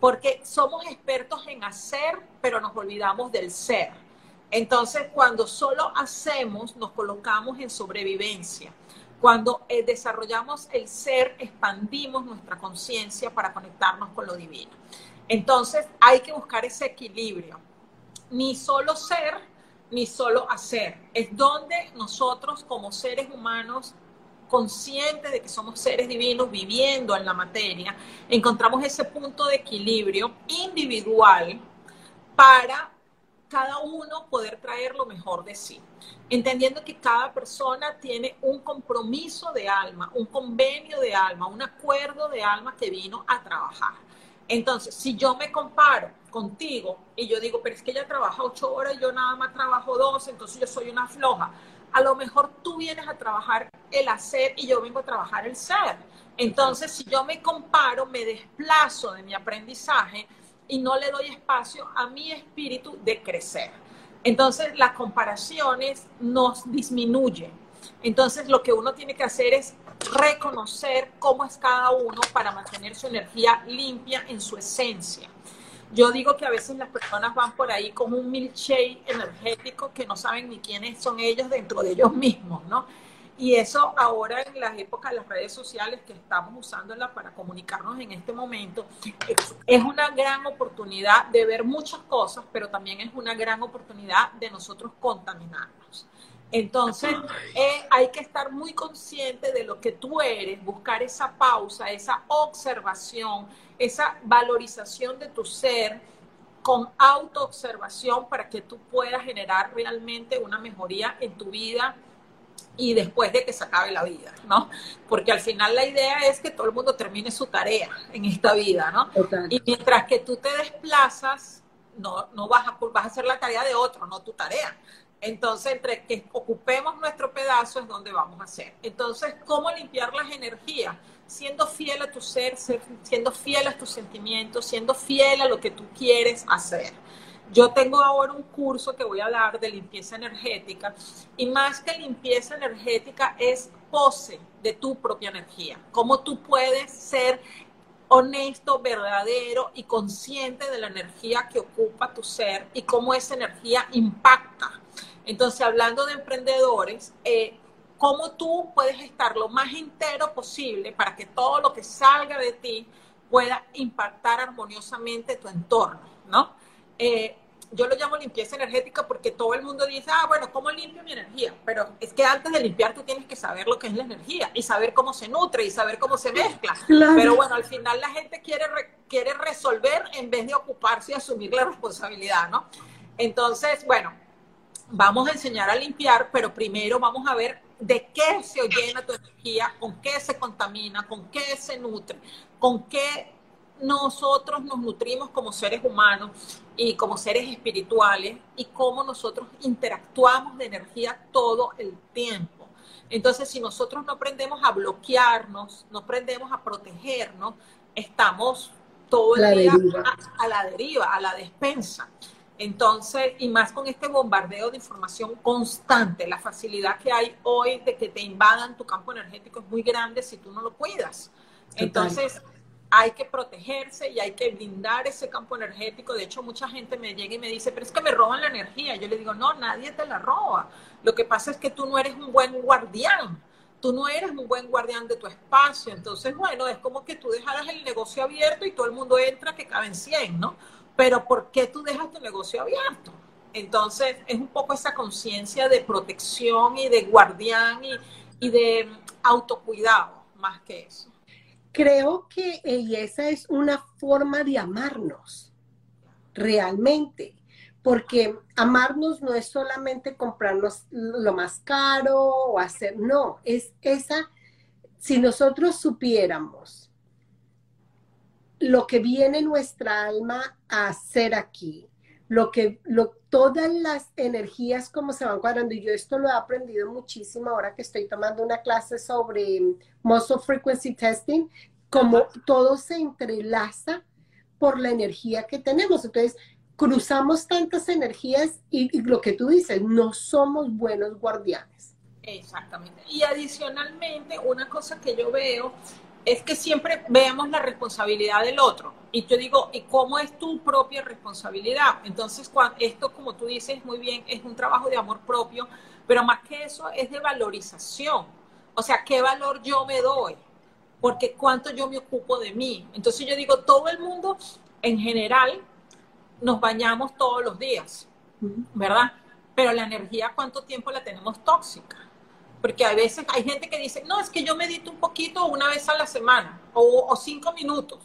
porque somos expertos en hacer, pero nos olvidamos del ser. Entonces, cuando solo hacemos, nos colocamos en sobrevivencia. Cuando eh, desarrollamos el ser, expandimos nuestra conciencia para conectarnos con lo divino. Entonces, hay que buscar ese equilibrio. Ni solo ser, ni solo hacer. Es donde nosotros como seres humanos conscientes de que somos seres divinos viviendo en la materia, encontramos ese punto de equilibrio individual para cada uno poder traer lo mejor de sí, entendiendo que cada persona tiene un compromiso de alma, un convenio de alma, un acuerdo de alma que vino a trabajar. Entonces, si yo me comparo contigo y yo digo, pero es que ella trabaja ocho horas y yo nada más trabajo dos, entonces yo soy una floja a lo mejor tú vienes a trabajar el hacer y yo vengo a trabajar el ser. Entonces, si yo me comparo, me desplazo de mi aprendizaje y no le doy espacio a mi espíritu de crecer. Entonces, las comparaciones nos disminuyen. Entonces, lo que uno tiene que hacer es reconocer cómo es cada uno para mantener su energía limpia en su esencia. Yo digo que a veces las personas van por ahí como un milkshake energético que no saben ni quiénes son ellos dentro de ellos mismos, ¿no? Y eso ahora en las épocas de las redes sociales que estamos usándolas para comunicarnos en este momento, es una gran oportunidad de ver muchas cosas, pero también es una gran oportunidad de nosotros contaminarnos. Entonces, eh, hay que estar muy consciente de lo que tú eres, buscar esa pausa, esa observación, esa valorización de tu ser con autoobservación para que tú puedas generar realmente una mejoría en tu vida y después de que se acabe la vida, ¿no? Porque al final la idea es que todo el mundo termine su tarea en esta vida, ¿no? Y mientras que tú te desplazas, no, no vas, a, vas a hacer la tarea de otro, no tu tarea. Entonces, entre que ocupemos nuestro pedazo es donde vamos a hacer. Entonces, ¿cómo limpiar las energías? Siendo fiel a tu ser, siendo fiel a tus sentimientos, siendo fiel a lo que tú quieres hacer. Yo tengo ahora un curso que voy a dar de limpieza energética y más que limpieza energética es pose de tu propia energía. Cómo tú puedes ser honesto, verdadero y consciente de la energía que ocupa tu ser y cómo esa energía impacta. Entonces, hablando de emprendedores, eh, cómo tú puedes estar lo más entero posible para que todo lo que salga de ti pueda impactar armoniosamente tu entorno, ¿no? Eh, yo lo llamo limpieza energética porque todo el mundo dice, ah, bueno, ¿cómo limpio mi energía? Pero es que antes de limpiar tú tienes que saber lo que es la energía y saber cómo se nutre y saber cómo se mezcla. Pero bueno, al final la gente quiere, quiere resolver en vez de ocuparse y asumir la responsabilidad, ¿no? Entonces, bueno, vamos a enseñar a limpiar, pero primero vamos a ver de qué se llena tu energía, con qué se contamina, con qué se nutre, con qué nosotros nos nutrimos como seres humanos y como seres espirituales y cómo nosotros interactuamos de energía todo el tiempo. Entonces, si nosotros no aprendemos a bloquearnos, no aprendemos a protegernos, estamos todo el día a, a, la deriva, a la despensa. Entonces, y más con este bombardeo de información constante, la facilidad que hay hoy de que te invadan tu campo energético es muy grande si tú no lo cuidas. Entonces, hay que protegerse y hay que blindar ese campo energético. De hecho, mucha gente me llega y me dice, pero es que me roban la energía. Yo le digo, no, nadie te la roba. Lo que pasa es que tú no eres un buen guardián. Tú no eres un buen guardián de tu espacio. Entonces, bueno, es como que tú dejaras el negocio abierto y todo el mundo entra que caben 100, ¿no? Pero ¿por qué tú dejas tu negocio abierto? Entonces, es un poco esa conciencia de protección y de guardián y, y de autocuidado, más que eso creo que esa es una forma de amarnos, realmente, porque amarnos no es solamente comprarnos lo más caro o hacer, no, es esa, si nosotros supiéramos lo que viene nuestra alma a hacer aquí, lo que, lo, todas las energías como se van cuadrando, y yo esto lo he aprendido muchísimo ahora que estoy tomando una clase sobre muscle frequency testing, como todo se entrelaza por la energía que tenemos. Entonces, cruzamos tantas energías y, y lo que tú dices, no somos buenos guardianes. Exactamente. Y adicionalmente, una cosa que yo veo es que siempre vemos la responsabilidad del otro. Y yo digo, ¿y cómo es tu propia responsabilidad? Entonces, cuando, esto, como tú dices muy bien, es un trabajo de amor propio, pero más que eso es de valorización. O sea, ¿qué valor yo me doy? Porque cuánto yo me ocupo de mí. Entonces yo digo, todo el mundo en general nos bañamos todos los días, ¿verdad? Pero la energía, ¿cuánto tiempo la tenemos tóxica? Porque a veces hay gente que dice, no, es que yo medito un poquito una vez a la semana o, cinco minutos.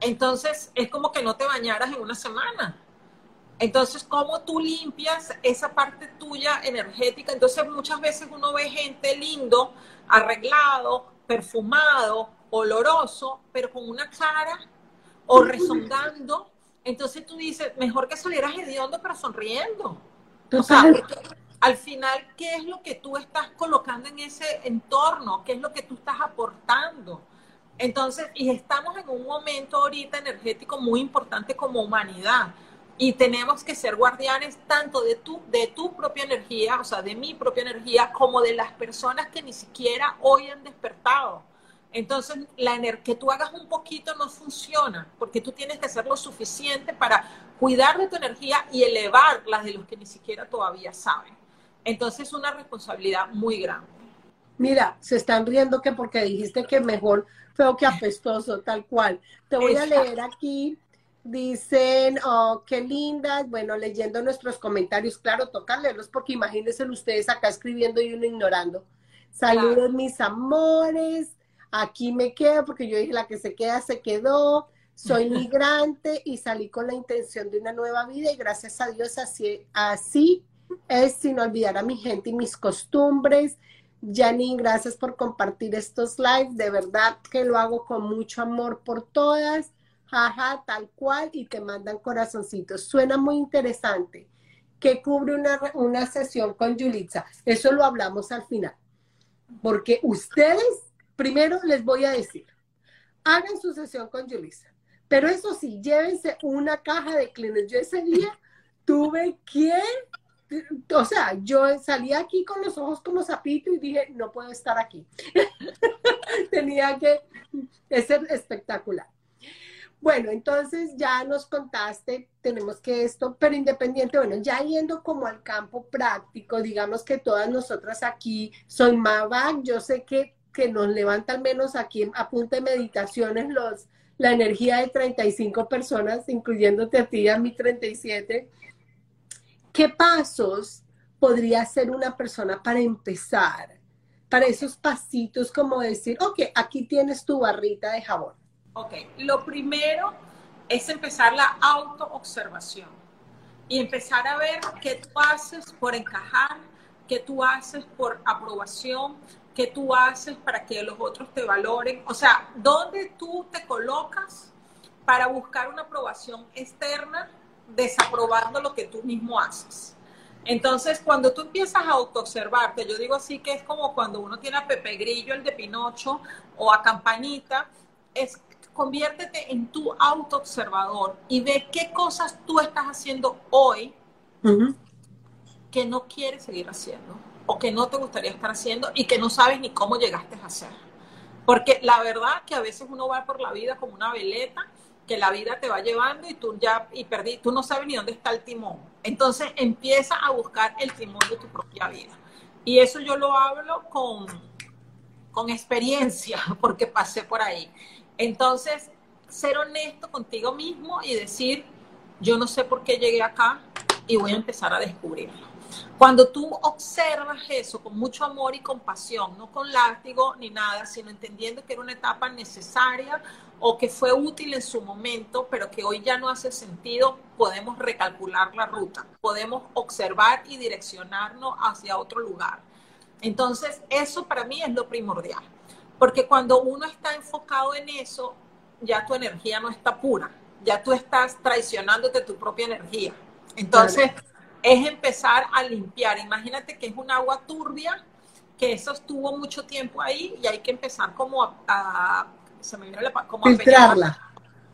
Entonces es como que no te bañaras en una semana. Entonces, ¿cómo tú limpias esa parte tuya energética? Entonces, muchas veces uno ve gente lindo, arreglado, perfumado, oloroso, pero con una cara o rezongando. Entonces tú dices, mejor que salieras hediondo, pero sonriendo. O sea, al final, ¿qué es lo que tú estás colocando en ese entorno? ¿Qué es lo que tú estás aportando? Entonces, y estamos en un momento ahorita energético muy importante como humanidad. Y tenemos que ser guardianes tanto de tu, de tu propia energía, o sea, de mi propia energía, como de las personas que ni siquiera hoy han despertado. Entonces, la que tú hagas un poquito no funciona, porque tú tienes que hacer lo suficiente para cuidar de tu energía y elevar las de los que ni siquiera todavía saben. Entonces es una responsabilidad muy grande. Mira, se están riendo que porque dijiste que mejor feo que apestoso, tal cual. Te voy a leer aquí. Dicen, oh, qué lindas. Bueno, leyendo nuestros comentarios, claro, toca leerlos porque imagínense ustedes acá escribiendo y uno ignorando. Saludos, mis amores. Aquí me quedo porque yo dije, la que se queda, se quedó. Soy migrante y salí con la intención de una nueva vida y gracias a Dios así, así es sin olvidar a mi gente y mis costumbres. Janine, gracias por compartir estos lives. De verdad que lo hago con mucho amor por todas. Jaja, tal cual. Y te mandan corazoncitos. Suena muy interesante. Que cubre una, una sesión con Yulitza. Eso lo hablamos al final. Porque ustedes, primero les voy a decir, hagan su sesión con Yulitza. Pero eso sí, llévense una caja de cleaners. Yo ese día tuve que, o sea, yo salí aquí con los ojos como sapito y dije, no puedo estar aquí. Tenía que ser espectacular. Bueno, entonces ya nos contaste, tenemos que esto, pero independiente, bueno, ya yendo como al campo práctico, digamos que todas nosotras aquí, soy Mavac, yo sé que, que nos levanta al menos aquí a punta de meditaciones los, la energía de 35 personas, incluyéndote a ti y a mí 37. ¿Qué pasos podría hacer una persona para empezar? Para esos pasitos como decir, ok, aquí tienes tu barrita de jabón Ok, lo primero es empezar la autoobservación y empezar a ver qué tú haces por encajar, qué tú haces por aprobación, qué tú haces para que los otros te valoren. O sea, ¿dónde tú te colocas para buscar una aprobación externa desaprobando lo que tú mismo haces? Entonces, cuando tú empiezas a autoobservarte, yo digo así que es como cuando uno tiene a Pepe Grillo, el de Pinocho, o a Campanita, es conviértete en tu autoobservador y ve qué cosas tú estás haciendo hoy que no quieres seguir haciendo o que no te gustaría estar haciendo y que no sabes ni cómo llegaste a hacer. Porque la verdad que a veces uno va por la vida como una veleta, que la vida te va llevando y tú ya y perdí, tú no sabes ni dónde está el timón. Entonces empieza a buscar el timón de tu propia vida. Y eso yo lo hablo con, con experiencia, porque pasé por ahí. Entonces, ser honesto contigo mismo y decir, yo no sé por qué llegué acá y voy a empezar a descubrirlo. Cuando tú observas eso con mucho amor y compasión, no con látigo ni nada, sino entendiendo que era una etapa necesaria o que fue útil en su momento, pero que hoy ya no hace sentido, podemos recalcular la ruta, podemos observar y direccionarnos hacia otro lugar. Entonces, eso para mí es lo primordial. Porque cuando uno está enfocado en eso, ya tu energía no está pura, ya tú estás traicionándote tu propia energía. Entonces, es empezar a limpiar. Imagínate que es un agua turbia, que eso estuvo mucho tiempo ahí y hay que empezar como a, se me viene la, como filtrarla.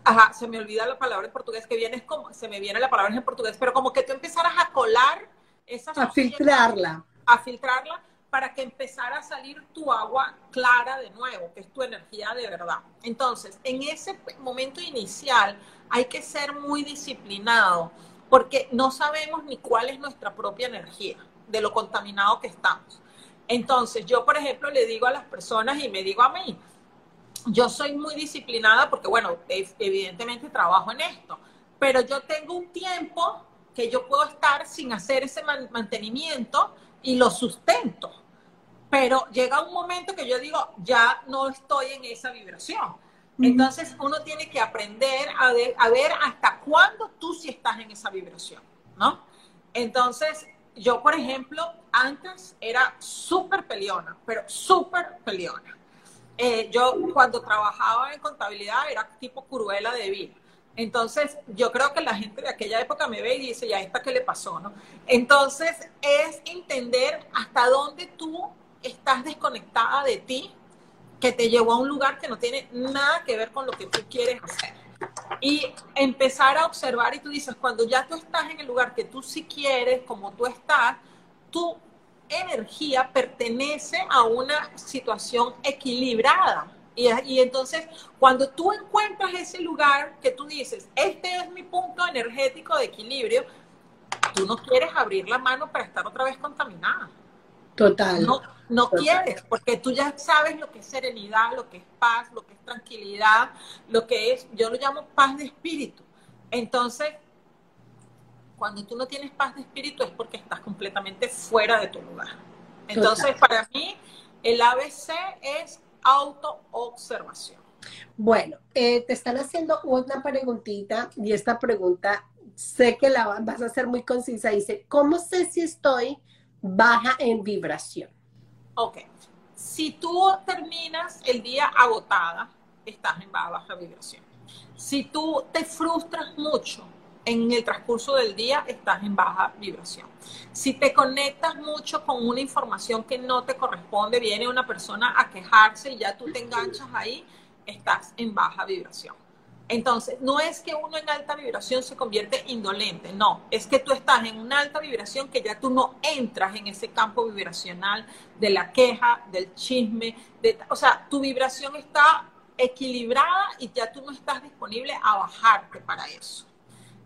Ajá, se me olvida la palabra en portugués que viene, es como, se me viene la palabra en portugués, pero como que tú empezaras a colar esa A filtrarla. A filtrarla para que empezara a salir tu agua clara de nuevo, que es tu energía de verdad. Entonces, en ese momento inicial hay que ser muy disciplinado porque no sabemos ni cuál es nuestra propia energía, de lo contaminado que estamos. Entonces, yo, por ejemplo, le digo a las personas y me digo a mí, yo soy muy disciplinada porque, bueno, evidentemente trabajo en esto, pero yo tengo un tiempo que yo puedo estar sin hacer ese mantenimiento y lo sustento pero llega un momento que yo digo, ya no estoy en esa vibración. Entonces uno tiene que aprender a, a, ver hasta cuándo tú sí estás en esa vibración, ¿no? Entonces yo, por ejemplo, antes era súper peleona, pero súper peleona. Eh, yo cuando trabajaba en contabilidad era tipo curuela de vida. Entonces, yo creo que la gente de aquella época me ve y dice, ya esta qué le pasó, ¿no? Entonces, es entender hasta dónde tú estás desconectada de ti, que te llevó a un lugar que no tiene nada que ver con lo que tú quieres hacer. Y empezar a observar y tú dices, cuando ya tú estás en el lugar que tú sí quieres, como tú estás, tu energía pertenece a una situación equilibrada. Y, y, entonces, cuando tú encuentras ese lugar que tú dices, este es mi punto energético de equilibrio, tú no quieres abrir la mano para estar otra vez contaminada. Total. No, no quieres, porque tú ya sabes lo que es serenidad, lo que es paz, lo que es tranquilidad, lo que es, yo lo llamo paz de espíritu. Entonces, cuando tú no tienes paz de espíritu es porque estás completamente fuera de tu lugar. Entonces, para mí, el ABC es autoobservación. Bueno, eh, te están haciendo una preguntita y esta pregunta sé que la vas a hacer muy concisa. Dice, ¿cómo sé si estoy baja en vibración? Ok. Si tú terminas el día agotada, estás en baja vibración. Si tú te frustras mucho en el transcurso del día, estás en baja vibración. Si te conectas mucho con una información que no te corresponde, viene una persona a quejarse y ya tú te enganchas ahí, estás en baja vibración. Entonces, no es que uno en alta vibración se convierte indolente, no, es que tú estás en una alta vibración que ya tú no entras en ese campo vibracional de la queja, del chisme, de, o sea, tu vibración está equilibrada y ya tú no estás disponible a bajarte para eso.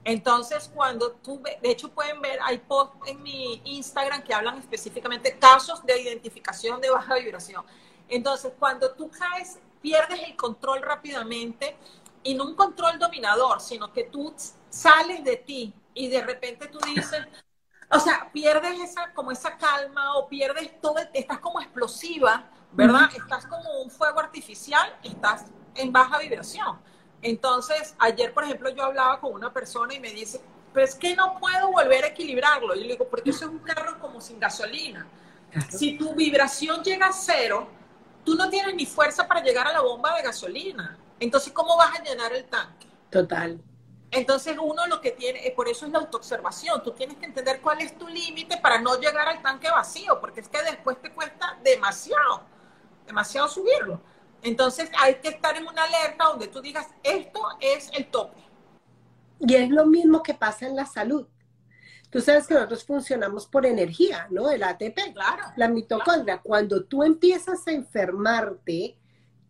Entonces, cuando tú, de hecho pueden ver, hay posts en mi Instagram que hablan específicamente casos de identificación de baja vibración. Entonces, cuando tú caes, pierdes el control rápidamente y no un control dominador, sino que tú sales de ti y de repente tú dices, o sea, pierdes esa, como esa calma o pierdes todo, estás como explosiva, ¿verdad? Estás como un fuego artificial, estás en baja vibración. Entonces, ayer, por ejemplo, yo hablaba con una persona y me dice, pues que no puedo volver a equilibrarlo. Y le digo, porque eso es un carro como sin gasolina. Si tu vibración llega a cero, tú no tienes ni fuerza para llegar a la bomba de gasolina. Entonces, ¿cómo vas a llenar el tanque? Total. Entonces, uno lo que tiene, eh, por eso es la autoobservación. Tú tienes que entender cuál es tu límite para no llegar al tanque vacío, porque es que después te cuesta demasiado, demasiado subirlo. Entonces, hay que estar en una alerta donde tú digas, esto es el tope. Y es lo mismo que pasa en la salud. Tú sabes que nosotros funcionamos por energía, ¿no? El ATP, claro, la mitocondria. Cuando tú empiezas a enfermarte,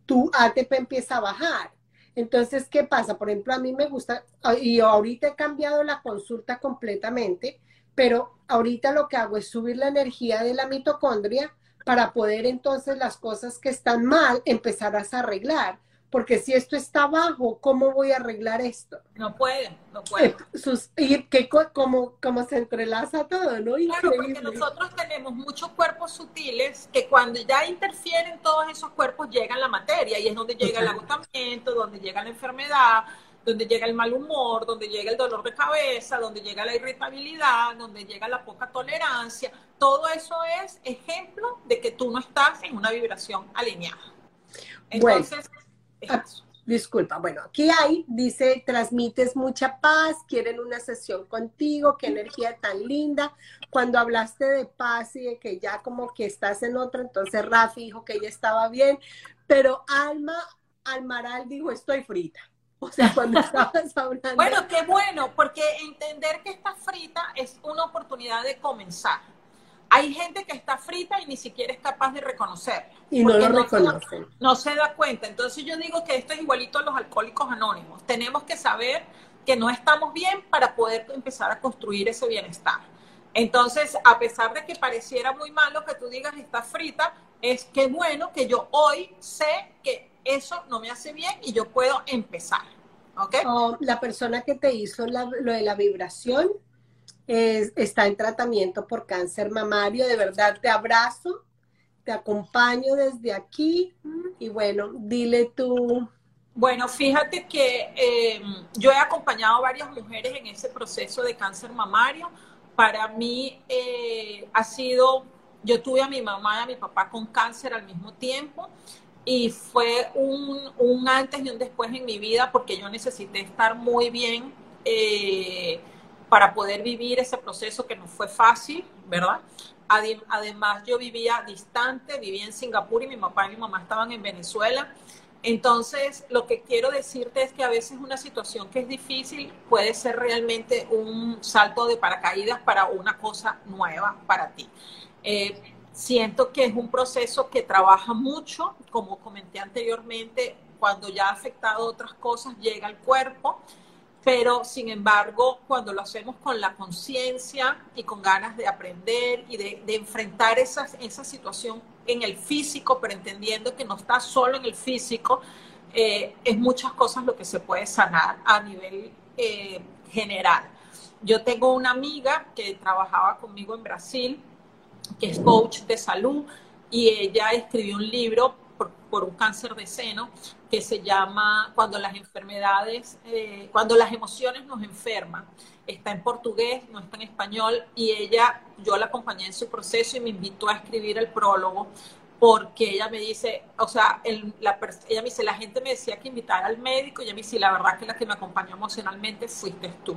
tu ATP empieza a bajar. Entonces, ¿qué pasa? Por ejemplo, a mí me gusta, ah, y ahorita he cambiado la consulta completamente, pero ahorita lo que hago es subir la energía de la mitocondria para poder entonces las cosas que están mal empezar a arreglar porque si esto está bajo, ¿cómo voy a arreglar esto? No puede, no puede. y que como, como se entrelaza todo, ¿no? Claro, porque nosotros tenemos muchos cuerpos sutiles que cuando ya interfieren todos esos cuerpos llegan la materia y es donde llega el agotamiento, donde llega la enfermedad, donde llega el mal humor, donde llega el dolor de cabeza, donde llega la irritabilidad, donde llega la poca tolerancia. Todo eso es ejemplo de que tú no estás en una vibración alineada. Entonces, Ah, disculpa, bueno, aquí hay, dice, transmites mucha paz, quieren una sesión contigo, qué energía tan linda. Cuando hablaste de paz y de que ya como que estás en otra, entonces Rafi dijo que ella estaba bien, pero Alma Almaral dijo, estoy frita. O sea, cuando estabas hablando. Bueno, qué bueno, porque entender que está frita es una oportunidad de comenzar. Hay gente que está frita y ni siquiera es capaz de reconocerlo. Y no lo reconocen. No, se da cuenta. Entonces yo digo que esto es igualito a los alcohólicos anónimos. Tenemos que saber que no estamos bien para poder empezar a construir ese bienestar. Entonces, a pesar de que pareciera muy malo que tú digas está frita, es que bueno que yo hoy sé que eso no me hace bien y yo puedo empezar. Oh, la persona que te hizo lo de la vibración, está en tratamiento por cáncer mamario. De verdad, te abrazo, te acompaño desde aquí y bueno, dile tú. Bueno, fíjate que eh, yo he acompañado a varias mujeres en ese proceso de cáncer mamario. Para mí eh, ha sido, yo tuve a mi mamá y a mi papá con cáncer al mismo tiempo y fue un, un antes y un después en mi vida porque yo necesité estar muy bien. Eh, para poder vivir ese proceso que no fue fácil, ¿verdad? Además, yo vivía distante, vivía en Singapur y mi papá y mi mamá estaban en Venezuela. Entonces, lo que quiero decirte es que a veces una situación que es difícil puede ser realmente un salto de paracaídas para una cosa nueva para ti. Eh, siento que es un proceso que trabaja mucho, como comenté anteriormente, cuando ya ha afectado otras cosas, llega al cuerpo pero sin embargo, cuando lo hacemos con la conciencia y con ganas de aprender y de, enfrentar esa, esa situación en el físico, pero entendiendo que no está solo en el físico, eh, es muchas cosas lo que se puede sanar a nivel eh, general. Yo tengo una amiga que trabajaba conmigo en Brasil, que es coach de salud, y ella escribió un libro por un cáncer de seno que se llama Cuando las enfermedades, eh, cuando las emociones nos enferman. Está en portugués, no está en español, y ella, yo la acompañé en su proceso y me invitó a escribir el prólogo porque ella me dice, o sea, la, ella me dice, la gente me decía que invitar al médico, y ella me dice, la verdad que la que me acompañó emocionalmente fuiste tú.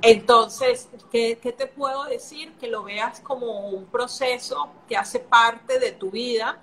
Entonces, ¿qué, ¿qué, te puedo decir? Que lo veas como un proceso que hace parte de tu vida,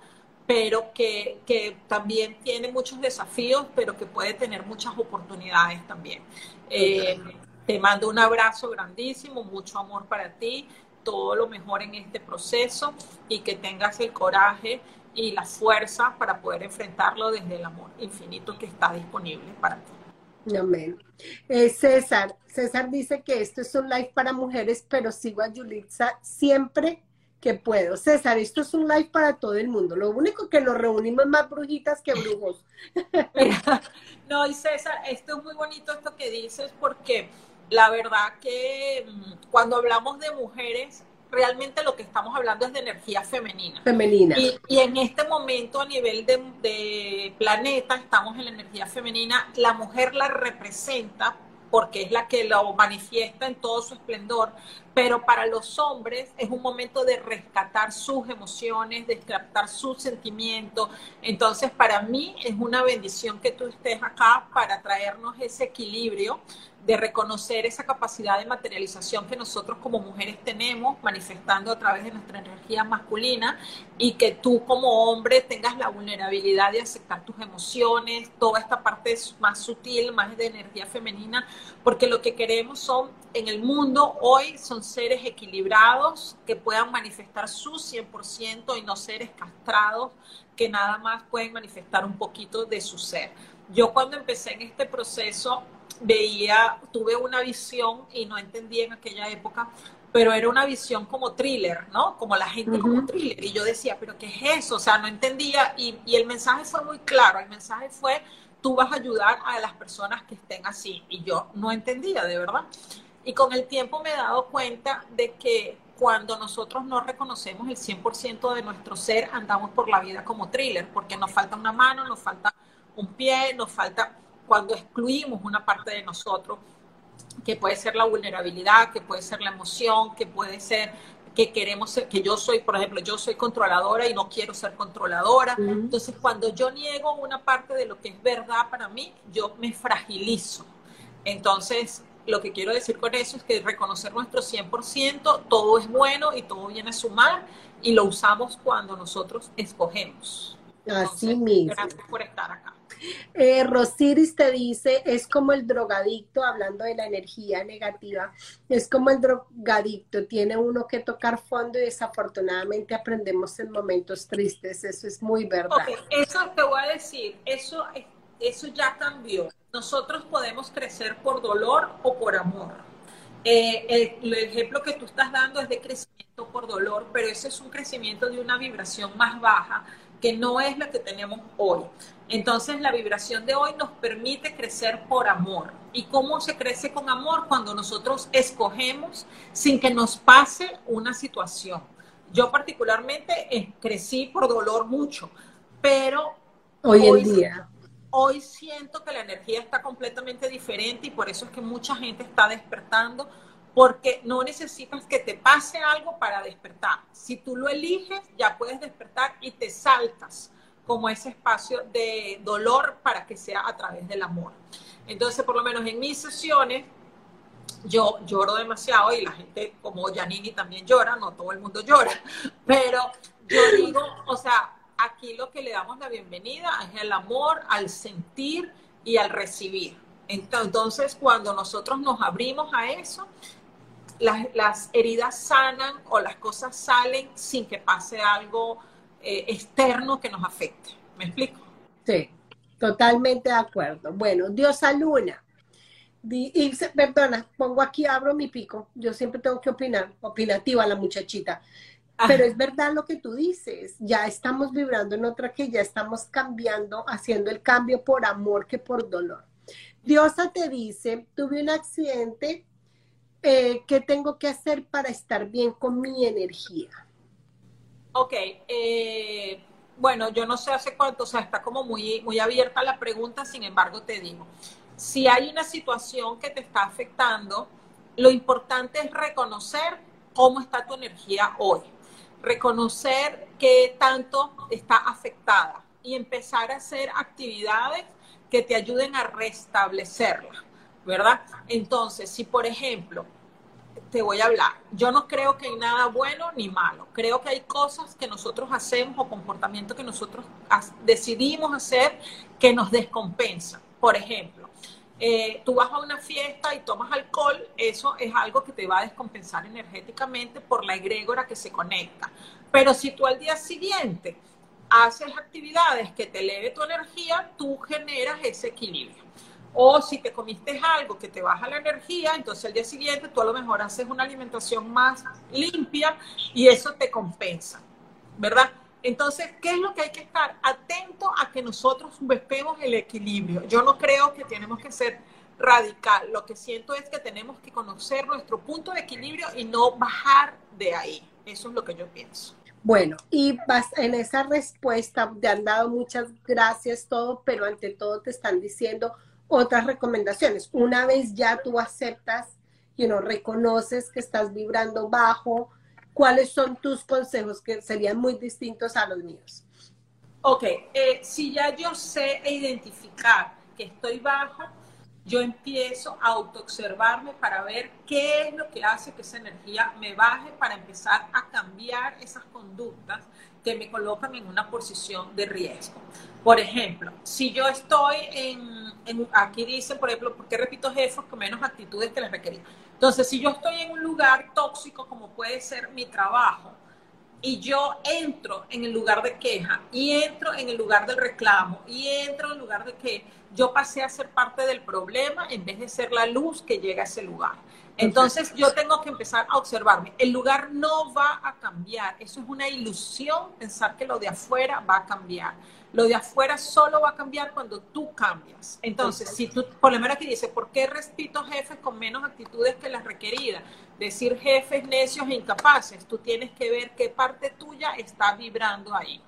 pero que, que, también tiene muchos desafíos, pero que puede tener muchas oportunidades también. Eh, te mando un abrazo grandísimo, mucho amor para ti, todo lo mejor en este proceso y que tengas el coraje y la fuerza para poder enfrentarlo desde el amor infinito que está disponible para ti. Amén. Eh, César, César dice que esto es un live para mujeres, pero sigo a Yulitza siempre que puedo. César, esto es un live para todo el mundo. Lo único que nos reunimos más brujitas que brujos. no, y César, esto es muy bonito esto que dices porque la verdad que mm, cuando hablamos de mujeres, realmente lo que estamos hablando es de energía femenina. Femenina. Y, en este momento a nivel de, de, planeta estamos en la energía femenina. La mujer la representa porque es la que lo manifiesta en todo su esplendor, pero para los hombres es un momento de rescatar sus emociones, de rescatar sus sentimientos. Entonces, para mí es una bendición que tú estés acá para traernos ese equilibrio de reconocer esa capacidad de materialización que nosotros como mujeres tenemos, manifestando a través de nuestra energía masculina, y que tú como hombre tengas la vulnerabilidad de aceptar tus emociones, toda esta parte más sutil, más de energía femenina, porque lo que queremos son, en el mundo hoy, son seres equilibrados que puedan manifestar su 100% y no seres castrados que nada más pueden manifestar un poquito de su ser. Yo cuando empecé en este proceso, veía, tuve una visión y no entendía en aquella época, pero era una visión como thriller, ¿no? Como la gente como thriller. Y yo decía, pero ¿qué es eso? O sea, no entendía. Y, y, el mensaje fue muy claro. El mensaje fue, tú vas a ayudar a las personas que estén así. Y yo no entendía, de verdad. Y con el tiempo me he dado cuenta de que cuando nosotros no reconocemos el 100% de nuestro ser, andamos por la vida como thriller, porque nos falta una mano, nos falta un pie, nos falta cuando excluimos una parte de nosotros, que puede ser la vulnerabilidad, que puede ser la emoción, que puede ser que queremos ser, que yo soy, por ejemplo, yo soy controladora y no quiero ser controladora. Entonces, cuando yo niego una parte de lo que es verdad para mí, yo me fragilizo. Entonces, lo que quiero decir con eso es que reconocer nuestro 100%, todo es bueno y todo viene a sumar y lo usamos cuando nosotros escogemos. Así mismo. Gracias por estar acá. Eh, Rosiris te dice, es como el drogadicto, hablando de la energía negativa, es como el drogadicto, tiene uno que tocar fondo y desafortunadamente aprendemos en momentos tristes, eso es muy verdad. eso te voy a decir, eso, eso ya cambió. Nosotros podemos crecer por dolor o por amor. Eh, el, ejemplo que tú estás dando es de crecimiento por dolor, pero ese es un crecimiento de una vibración más baja que no es la que tenemos hoy. Entonces la vibración de hoy nos permite crecer por amor. ¿Y cómo se crece con amor? Cuando nosotros escogemos sin que nos pase una situación. Yo particularmente eh, crecí por dolor mucho, pero hoy, en día hoy siento que la energía está completamente diferente y por eso es que mucha gente está despertando porque no necesitas que te pase algo para despertar. Si tú lo eliges, ya puedes despertar y te saltas como ese espacio de dolor para que sea a través del amor. Entonces, por lo menos en mis sesiones, yo lloro demasiado y la gente como Janini también llora, no todo el mundo llora, pero yo digo, o sea, aquí lo que le damos la bienvenida es el amor, al sentir y al recibir. Entonces, cuando nosotros nos abrimos a eso, las, heridas sanan o las cosas salen sin que pase algo eh, externo que nos afecte. ¿Me explico? Sí, totalmente de acuerdo. Bueno, Diosa Luna. Y, perdona, pongo aquí, abro mi pico. Yo siempre tengo que opinar, opinativa la muchachita. Pero es verdad lo que tú dices, ya estamos vibrando en otra que ya estamos cambiando, haciendo el cambio por amor que por dolor. Diosa te dice, tuve un accidente, eh, ¿qué tengo que hacer para estar bien con mi energía? Ok, eh, bueno, yo no sé hace cuánto, o sea, está como muy, muy abierta la pregunta, sin embargo te digo, si hay una situación que te está afectando, lo importante es reconocer cómo está tu energía hoy, reconocer qué tanto está afectada y empezar a hacer actividades que te ayuden a restablecerla, ¿verdad? Entonces, si por ejemplo te voy a hablar. Yo no creo que hay nada bueno ni malo. Creo que hay cosas que nosotros hacemos o comportamientos que nosotros decidimos hacer que nos descompensan. Por ejemplo, eh, tú vas a una fiesta y tomas alcohol, eso es algo que te va a descompensar energéticamente por la egrégora que se conecta. Pero si tú al día siguiente haces actividades que te eleve tu energía, tú generas ese equilibrio. O si te comiste algo que te baja la energía, entonces el día siguiente tú a lo mejor haces una alimentación más limpia y eso te compensa, ¿verdad? Entonces, ¿qué es lo que hay que estar? Atento a que nosotros busquemos el equilibrio. Yo no creo que tenemos que ser radical. Lo que siento es que tenemos que conocer nuestro punto de equilibrio y no bajar de ahí. Eso es lo que yo pienso. Bueno, y en esa respuesta te han dado muchas gracias todo, pero ante todo te están diciendo otras recomendaciones. Una vez ya tú aceptas y no reconoces que estás vibrando bajo, ¿cuáles son tus consejos que serían muy distintos a los míos? Ok, eh, si ya yo sé identificar que estoy bajo, yo empiezo a autoobservarme para ver qué es lo que hace que esa energía me baje para empezar a cambiar esas conductas que me colocan en una posición de riesgo. Por ejemplo, si yo estoy en, aquí dice, por ejemplo, ¿por qué repito jefes con menos actitudes que les requería? Entonces, si yo estoy en un lugar tóxico como puede ser mi trabajo, y yo entro en el lugar de queja y entro en el lugar del reclamo y entro en el lugar de que yo pasé a ser parte del problema en vez de ser la luz que llega a ese lugar. Entonces yo tengo que empezar a observarme. El lugar no va a cambiar. Eso es una ilusión pensar que lo de afuera va a cambiar. Lo de afuera solo va a cambiar cuando tú cambias. Entonces, si tú, por lo menos aquí dice, ¿por qué respito jefes con menos actitudes que las requeridas? Decir jefes necios e incapaces. Tú tienes que ver qué parte tuya está vibrando ahí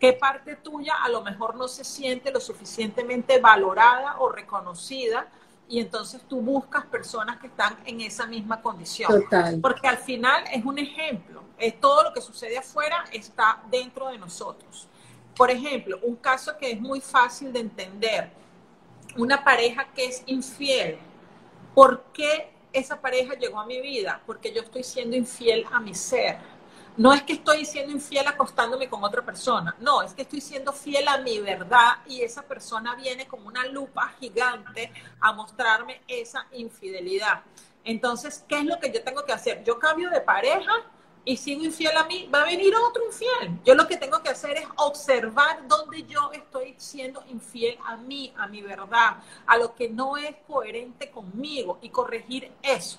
qué parte tuya a lo mejor no se siente lo suficientemente valorada o reconocida y entonces tú buscas personas que están en esa misma condición. Total. Porque al final es un ejemplo, es todo lo que sucede afuera está dentro de nosotros. Por ejemplo, un caso que es muy fácil de entender, una pareja que es infiel. ¿Por qué esa pareja llegó a mi vida? Porque yo estoy siendo infiel a mi ser no es que estoy siendo infiel acostándome con otra persona, no, es que estoy siendo fiel a mi verdad y esa persona viene con una lupa gigante a mostrarme esa infidelidad. Entonces, ¿qué es lo que yo tengo que hacer? Yo cambio de pareja y sigo infiel a mí, va a venir otro infiel. Yo lo que tengo que hacer es observar dónde yo estoy siendo infiel a mí, a mi verdad, a lo que no es coherente conmigo y corregir eso.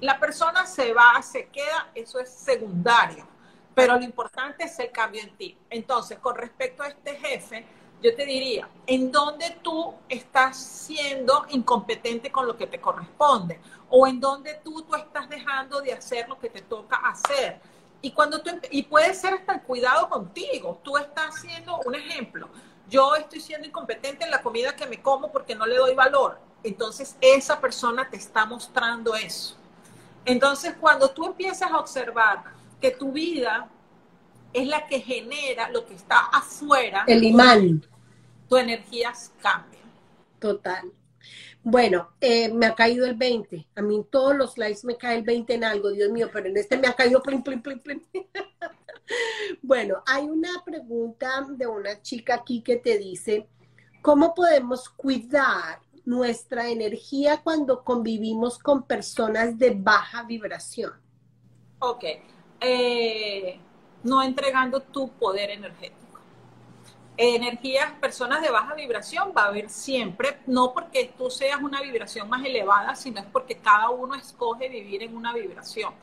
La persona se va, se queda, eso es secundario pero lo importante es el cambio en ti. Entonces, con respecto a este jefe, yo te diría, ¿en dónde tú estás siendo incompetente con lo que te corresponde? O en dónde tú, tú estás dejando de hacer lo que te toca hacer. Y, cuando tú, y puede ser hasta el cuidado contigo. Tú estás haciendo un ejemplo. Yo estoy siendo incompetente en la comida que me como porque no le doy valor. Entonces, esa persona te está mostrando eso. Entonces, cuando tú empiezas a observar que tu vida es la que genera lo que está afuera. El imán. Tu energías cambian. Total. Bueno, eh, me ha caído el 20. A mí en todos los lives me cae el 20 en algo, Dios mío, pero en este me ha caído plim, plim, plim, plim. bueno, hay una pregunta de una chica aquí que te dice, ¿cómo podemos cuidar nuestra energía cuando convivimos con personas de baja vibración? Ok. Eh, no entregando tu poder energético. Energías, personas de baja vibración va a haber siempre, no porque tú seas una vibración más elevada, sino es porque cada uno escoge vivir en una vibración.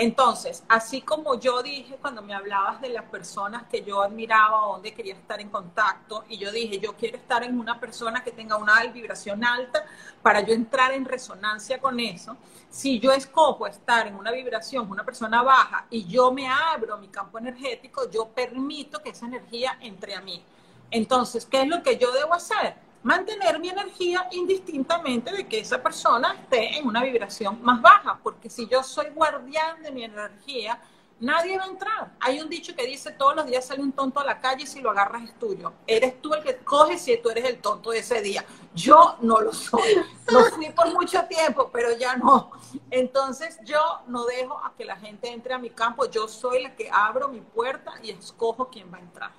Entonces, así como yo dije cuando me hablabas de las personas que yo admiraba donde quería estar en contacto, y yo dije, yo quiero estar en una persona que tenga una vibración alta para yo entrar en resonancia con eso. Si yo escojo estar en una vibración, una persona baja, y yo me abro mi campo energético, yo permito que esa energía entre a mí. Entonces, ¿qué es lo que yo debo hacer? Mantener mi energía indistintamente de que esa persona esté en una vibración más baja, porque si yo soy guardián de mi energía, nadie va a entrar. Hay un dicho que dice, todos los días sale un tonto a la calle y si lo agarras es tuyo. Eres tú el que coges si tú eres el tonto de ese día. Yo no lo soy. Lo fui por mucho tiempo, pero ya no. Entonces yo no dejo a que la gente entre a mi campo. Yo soy la que abro mi puerta y escojo quién va a entrar.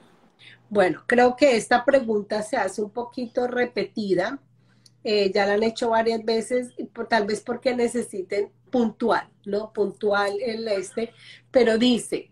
Bueno, creo que esta pregunta se hace un poquito repetida. Eh, ya la han hecho varias veces, tal vez porque necesiten puntual, ¿no? Puntual el este, pero dice,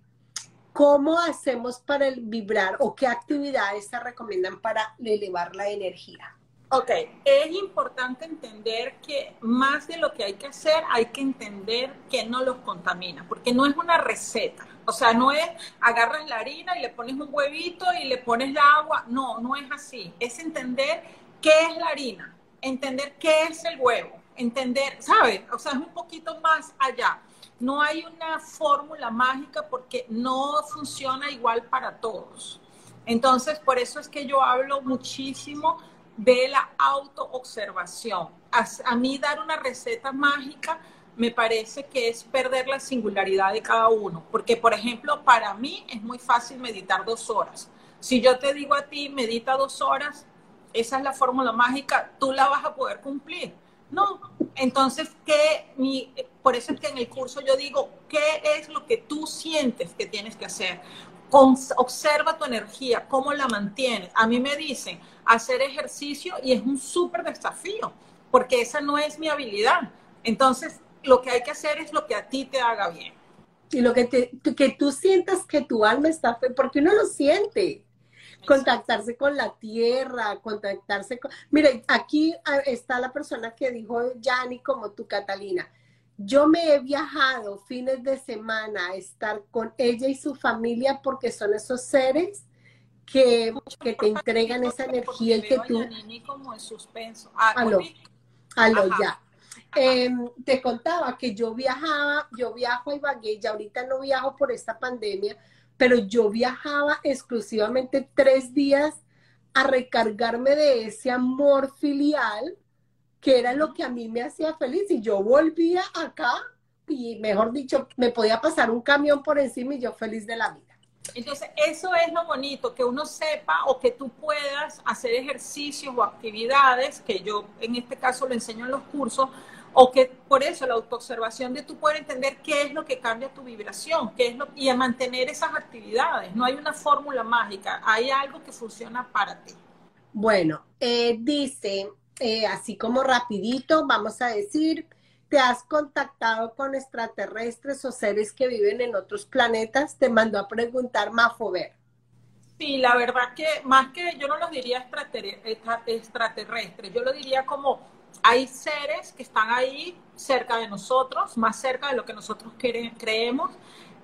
¿cómo hacemos para el vibrar o qué actividades se recomiendan para elevar la energía? Ok, es importante entender que más de lo que hay que hacer, hay que entender que no los contamina, porque no es una receta. O sea, no es agarras la harina y le pones un huevito y le pones la agua. No, no es así. Es entender qué es la harina, entender qué es el huevo, entender, ¿sabes? O sea, es un poquito más allá. No hay una fórmula mágica porque no funciona igual para todos. Entonces, por eso es que yo hablo muchísimo de la autoobservación. A, a mí dar una receta mágica me parece que es perder la singularidad de cada uno. Porque, por ejemplo, para mí es muy fácil meditar dos horas. Si yo te digo a ti, medita dos horas, esa es la fórmula mágica, tú la vas a poder cumplir. No, entonces, ¿qué, mi, por eso es que en el curso yo digo, ¿qué es lo que tú sientes que tienes que hacer? observa tu energía, cómo la mantienes. A mí me dicen hacer ejercicio y es un súper desafío, porque esa no es mi habilidad. Entonces, lo que hay que hacer es lo que a ti te haga bien. Y lo que, te, que tú sientas que tu alma está, porque uno lo siente contactarse con la tierra, contactarse con... Mire, aquí ah, está la persona que dijo Yanni como tú, Catalina. Yo me he viajado fines de semana a estar con ella y su familia porque son esos seres que, que te entregan esa energía y que tú... como en suspenso. Ah, aló, aló, ya. Em, te contaba que yo viajaba, yo viajo a Ibagué, y ahorita no viajo por esta pandemia, pero yo viajaba exclusivamente tres días a recargarme de ese amor filial, que era lo que a mí me hacía feliz. Y yo volvía acá y, mejor dicho, me podía pasar un camión por encima y yo feliz de la vida. Entonces, eso es lo bonito, que uno sepa o que tú puedas hacer ejercicios o actividades, que yo en este caso lo enseño en los cursos, o que por eso la autoobservación de tú poder entender qué es lo que cambia tu vibración, qué es lo, y a mantener esas actividades. No hay una fórmula mágica, hay algo que funciona para ti. Bueno, eh, dice, eh, así como rapidito, vamos a decir, ¿te has contactado con extraterrestres o seres que viven en otros planetas? Te mandó a preguntar Mafover. Sí, la verdad que más que yo no los diría extraterrestres, yo lo diría como hay seres que están ahí cerca de nosotros, más cerca de lo que nosotros creemos,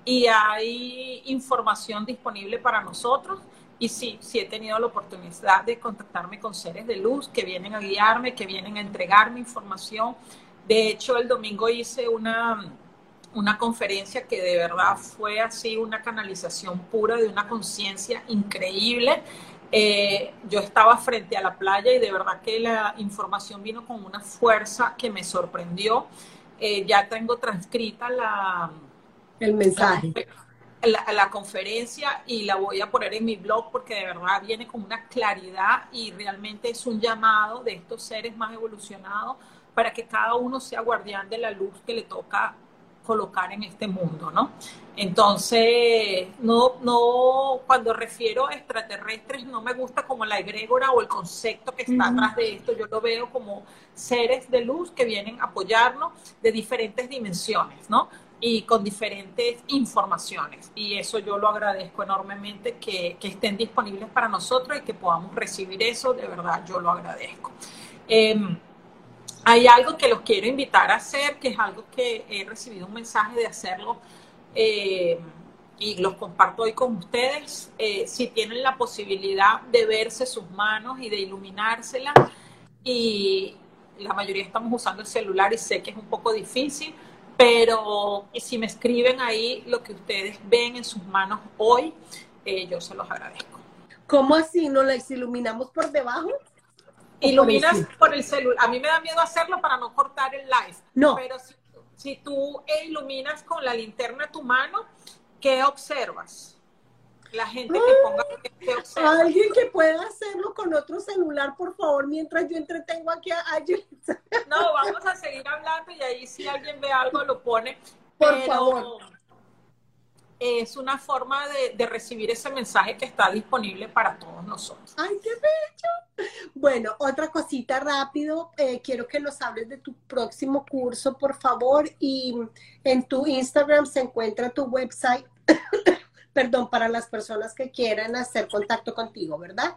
y hay información disponible para nosotros. Y sí, sí he tenido la oportunidad de contactarme con seres de luz que vienen a guiarme, que vienen a entregarme información. De hecho, el domingo hice una, una conferencia que de verdad fue así una canalización pura de una conciencia increíble eh, yo estaba frente a la playa y de verdad que la información vino con una fuerza que me sorprendió. Eh, ya tengo transcrita la... El mensaje. La, la, conferencia y la voy a poner en mi blog porque de verdad viene con una claridad y realmente es un llamado de estos seres más evolucionados para que cada uno sea guardián de la luz que le toca colocar en este mundo, ¿no? Entonces, no, no, cuando refiero a extraterrestres, no me gusta como la egrégora o el concepto que está atrás de esto. Yo lo veo como seres de luz que vienen a apoyarnos de diferentes dimensiones, ¿no? Y con diferentes informaciones. Y eso yo lo agradezco enormemente que, estén disponibles para nosotros y que podamos recibir eso. De verdad, yo lo agradezco. Em, hay algo que los quiero invitar a hacer, que es algo que he recibido un mensaje de hacerlo eh, y los comparto hoy con ustedes. Eh, si tienen la posibilidad de verse sus manos y de iluminárselas, y la mayoría estamos usando el celular y sé que es un poco difícil, pero si me escriben ahí lo que ustedes ven en sus manos hoy, eh, yo se los agradezco. ¿Cómo así? ¿No las iluminamos por debajo? Iluminas por el celular. A mí me da miedo hacerlo para no cortar el live. No. Pero si, si tú iluminas con la linterna tu mano, ¿qué observas? La gente que ponga ¿qué observa. Alguien que pueda hacerlo con otro celular, por favor, mientras yo entretengo aquí a, No, vamos a seguir hablando y ahí si alguien ve algo lo pone. Por favor es una forma de, recibir ese mensaje que está disponible para todos nosotros. ¡Ay, qué bello! Bueno, otra cosita rápido, eh, quiero que nos hables de tu próximo curso, por favor, y en tu Instagram se encuentra tu website, perdón, para las personas que quieran hacer contacto contigo, ¿verdad?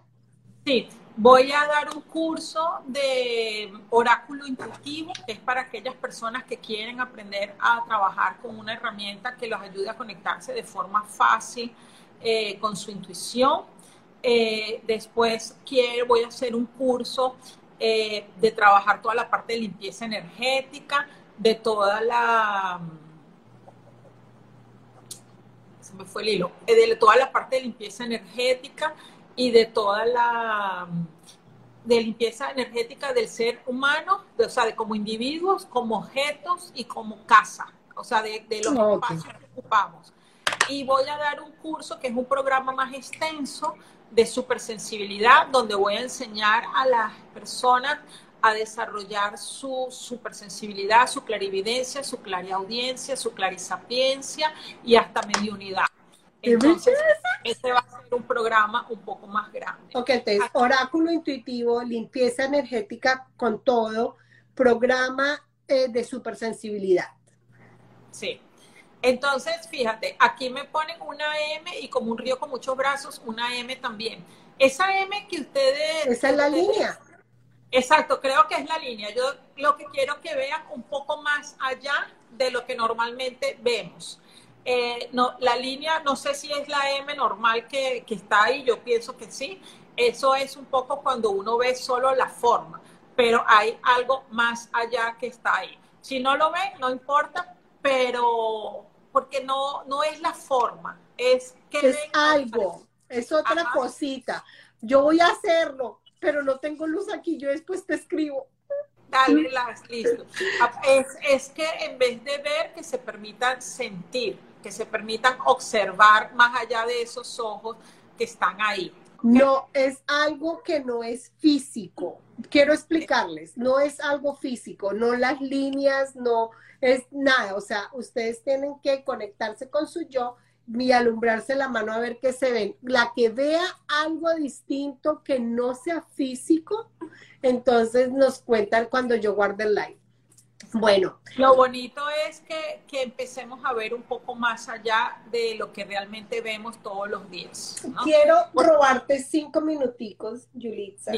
Sí, voy a dar un curso de oráculo intuitivo, que es para aquellas personas que quieren aprender a trabajar con una herramienta que los ayude a conectarse de forma fácil eh, con su intuición. Eh, después quiero, voy a hacer un curso eh, de trabajar toda la parte de limpieza energética, de toda la... Se me fue el hilo, de toda la parte de limpieza energética y de toda la de limpieza energética del ser humano, o sea, de como individuos, como objetos y como casa, o sea, de, los espacios que ocupamos. Y voy a dar un curso que es un programa más extenso de supersensibilidad, donde voy a enseñar a las personas a desarrollar su supersensibilidad, su clarividencia, su clariaudiencia, su clarisapiencia y hasta mediunidad. Entonces, este va a ser un programa un poco más grande. Ok, entonces, oráculo intuitivo, limpieza energética con todo, programa eh, de supersensibilidad. Sí. Entonces, fíjate, aquí me ponen una M y como un río con muchos brazos, una M también. Esa M que ustedes... Esa es la línea. Exacto, creo que es la línea. Yo lo que quiero que vean un poco más allá de lo que normalmente vemos. Eh, no, la línea, no sé si es la M normal que, está ahí, yo pienso que sí. Eso es un poco cuando uno ve solo la forma, pero hay algo más allá que está ahí. Si no lo ven, no importa, pero porque no, no es la forma, es que... Es algo, es otra cosita. Yo voy a hacerlo, pero no tengo luz aquí, yo después te escribo. Dale las, listo. Es, es que en vez de ver, que se permitan sentir que se permitan observar más allá de esos ojos que están ahí. No, es algo que no es físico. Quiero explicarles, no es algo físico, no las líneas, no es nada. O sea, ustedes tienen que conectarse con su yo y alumbrarse la mano a ver qué se ven. La que vea algo distinto que no sea físico, entonces nos cuentan cuando yo guarde el live. Bueno. Lo bonito es que, empecemos a ver un poco más allá de lo que realmente vemos todos los días. Quiero robarte cinco minuticos, Yulitza.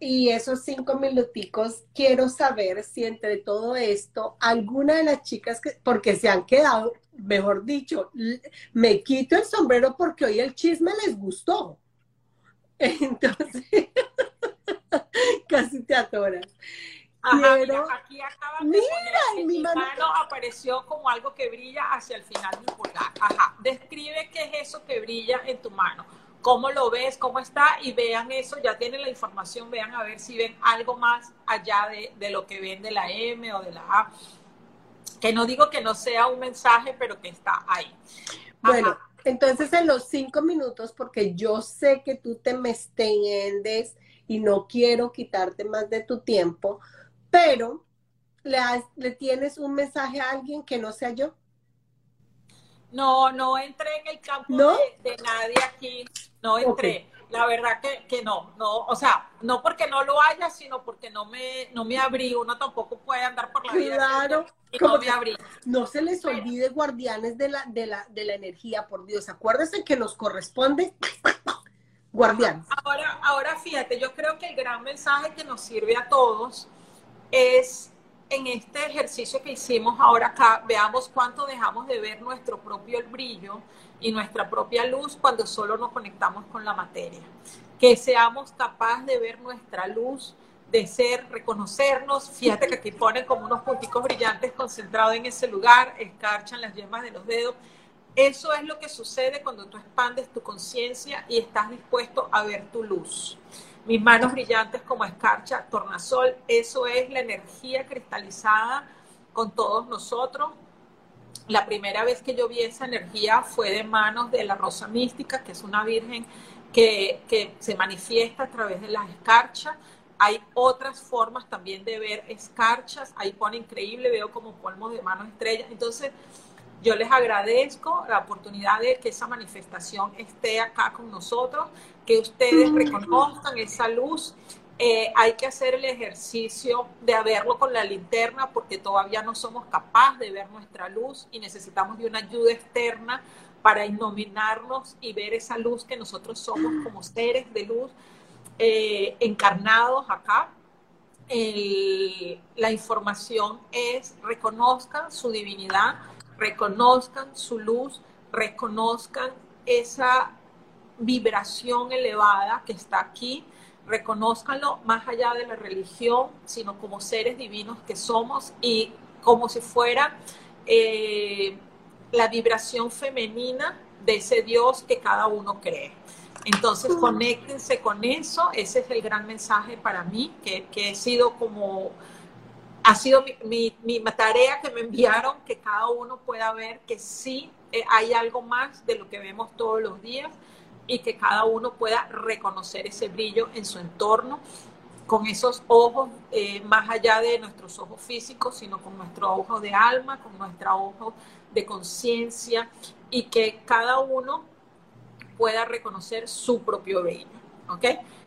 Y esos cinco minuticos, quiero saber si entre todo esto, alguna de las chicas que, porque se han quedado, mejor dicho, me quito el sombrero porque hoy el chisme les gustó. Entonces, casi te atoras aquí acaba de mira, mi mano, apareció como algo que brilla hacia el final del pulgar. Ajá, describe qué es eso que brilla en tu mano. ¿Cómo lo ves? ¿Cómo está? Y vean eso, ya tienen la información, vean a ver si ven algo más allá de, lo que ven de la M o de la A. Que no digo que no sea un mensaje, pero que está ahí. Bueno, entonces en los cinco minutos, porque yo sé que tú te me extiendes y no quiero quitarte más de tu tiempo, pero le, le tienes un mensaje a alguien que no sea yo. No, no entré en el campo de, nadie aquí, no entré. La verdad que, no, no, o sea, no porque no lo haya, sino porque no me, no me abrí. Uno tampoco puede andar por la vida claro, y no me abrí. No se les olvide, guardianes de la, de la, de la energía, por Dios. Acuérdense que nos corresponde guardianes. Ahora, ahora fíjate, yo creo que el gran mensaje que nos sirve a todos es en este ejercicio que hicimos ahora acá, veamos cuánto dejamos de ver nuestro propio brillo y nuestra propia luz cuando solo nos conectamos con la materia. Que seamos capaces de ver nuestra luz, de ser, reconocernos. Fíjate que aquí ponen como unos punticos brillantes concentrados en ese lugar, escarchan las yemas de los dedos. Eso es lo que sucede cuando tú expandes tu conciencia y estás dispuesto a ver tu luz mis manos brillantes como escarcha, tornasol, eso es la energía cristalizada con todos nosotros. la primera vez que yo vi esa energía fue de manos de la Rosa Mística, que es una virgen que, que se manifiesta a través de las escarchas. Hay otras formas también de ver escarchas. Ahí pone increíble, veo como polvos de manos estrellas. Entonces, yo les agradezco la oportunidad de que esa manifestación esté acá con nosotros, que ustedes reconozcan esa luz. Eh, hay que hacer el ejercicio de verlo con la linterna porque todavía no somos capaces de ver nuestra luz y necesitamos de una ayuda externa para iluminarnos y ver esa luz que nosotros somos como seres de luz eh, encarnados acá. la información es reconozcan su divinidad, reconozcan su luz, reconozcan esa vibración elevada que está aquí, reconozcanlo más allá de la religión, sino como seres divinos que somos y como si fuera eh, la vibración femenina de ese Dios que cada uno cree. Entonces, conéctense con eso, ese es el gran mensaje para mí, que, que he sido como ha sido mi, tarea que me enviaron, que cada uno pueda ver que sí eh, hay algo más de lo que vemos todos los días y que cada uno pueda reconocer ese brillo en su entorno con esos ojos eh, más allá de nuestros ojos físicos, sino con nuestro ojo de alma, con nuestro ojo de conciencia y que cada uno pueda reconocer su propio brillo. ¿Ok?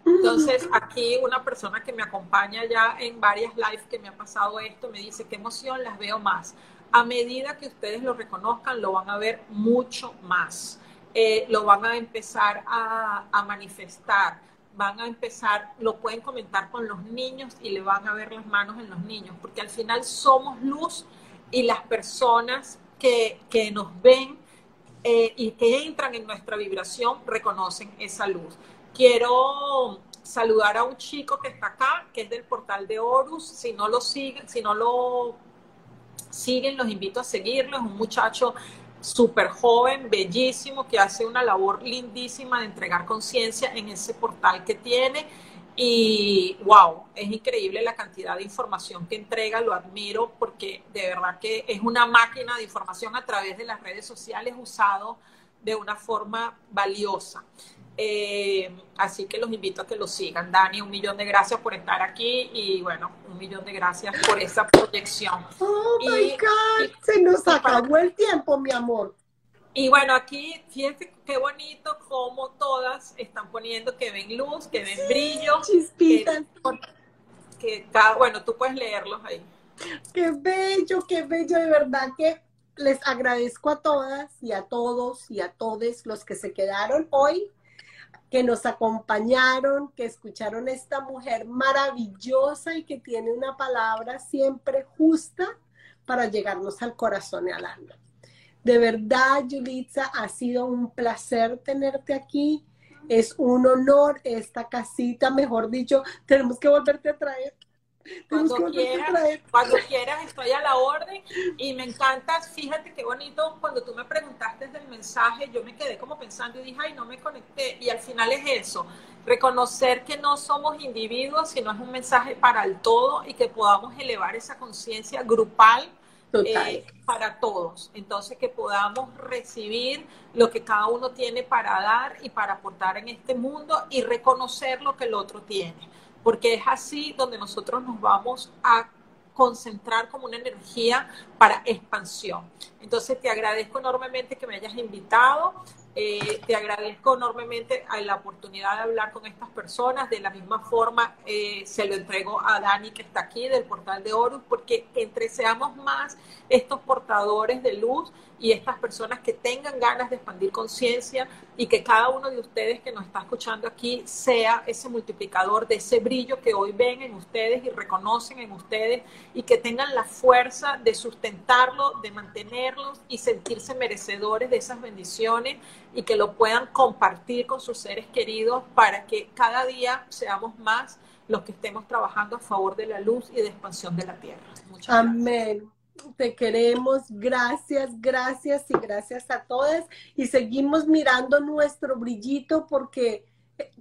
Entonces, aquí una persona que me acompaña ya en varias lives que me ha pasado esto, me dice, qué emoción, las veo más. A medida que ustedes lo reconozcan, lo van a ver mucho más. Eh, lo van a empezar a, a manifestar van a empezar, lo pueden comentar con los niños y le van a ver las manos en los niños, porque al final somos luz y las personas que, que nos ven eh, y que entran en nuestra vibración reconocen esa luz. Quiero saludar a un chico que está acá, que es del portal de Horus. Si no lo siguen, si no lo siguen, los invito a seguirlo. Es un muchacho súper joven, bellísimo, que hace una labor lindísima de entregar conciencia en ese portal que tiene. Y wow, es increíble la cantidad de información que entrega, lo admiro porque de verdad que es una máquina de información a través de las redes sociales usado de una forma valiosa. Eh, así que los invito a que lo sigan. Dani, un millón de gracias por estar aquí y bueno, un millón de gracias por esa proyección. Oh my God, se nos acabó el tiempo, mi amor. Y bueno, aquí fíjense qué bonito como todas están poniendo que ven luz, que ven brillo. Chispitas. Que, cada, bueno, tú puedes leerlos ahí. Qué bello, qué bello, de verdad que les agradezco a todas y a todos y a todos los que se quedaron hoy que nos acompañaron, que escucharon a esta mujer maravillosa y que tiene una palabra siempre justa para llegarnos al corazón y al alma. De verdad, Yulitza, ha sido un placer tenerte aquí. Es un honor esta casita, mejor dicho, tenemos que volverte a traer. Cuando quieras, cuando quieras, estoy a la orden. Y me encanta, fíjate qué bonito, cuando tú me preguntaste del mensaje, yo me quedé como pensando y dije, ay, no me conecté, y al final es eso, reconocer que no somos individuos, sino es un mensaje para el todo y que podamos elevar esa conciencia grupal eh, para todos. Entonces, que podamos recibir lo que cada uno tiene para dar y para aportar en este mundo y reconocer lo que el otro tiene porque es así donde nosotros nos vamos a concentrar como una energía para expansión. Entonces te agradezco enormemente que me hayas invitado. Eh, te agradezco enormemente la oportunidad de hablar con estas personas. De la misma forma, eh, se lo entrego a Dani, que está aquí del portal de Horus, porque entre seamos más estos portadores de luz, y estas personas que tengan ganas de expandir conciencia y que cada uno de ustedes que nos está escuchando aquí sea ese multiplicador de ese brillo que hoy ven en ustedes y reconocen en ustedes y que tengan la fuerza de sustentarlo, de mantenerlos y sentirse merecedores de esas bendiciones y que lo puedan compartir con sus seres queridos para que cada día seamos más los que estemos trabajando a favor de la luz y de expansión de la tierra. Muchas Amén. Te queremos, gracias, gracias y gracias a todas. Y seguimos mirando nuestro brillito porque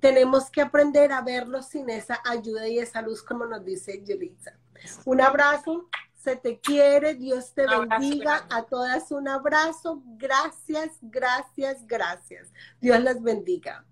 tenemos que aprender a verlo sin esa ayuda y esa luz, como nos dice Yulitza. Un abrazo, se te quiere, Dios te bendiga, a todas un abrazo, gracias, gracias, gracias. Dios las bendiga.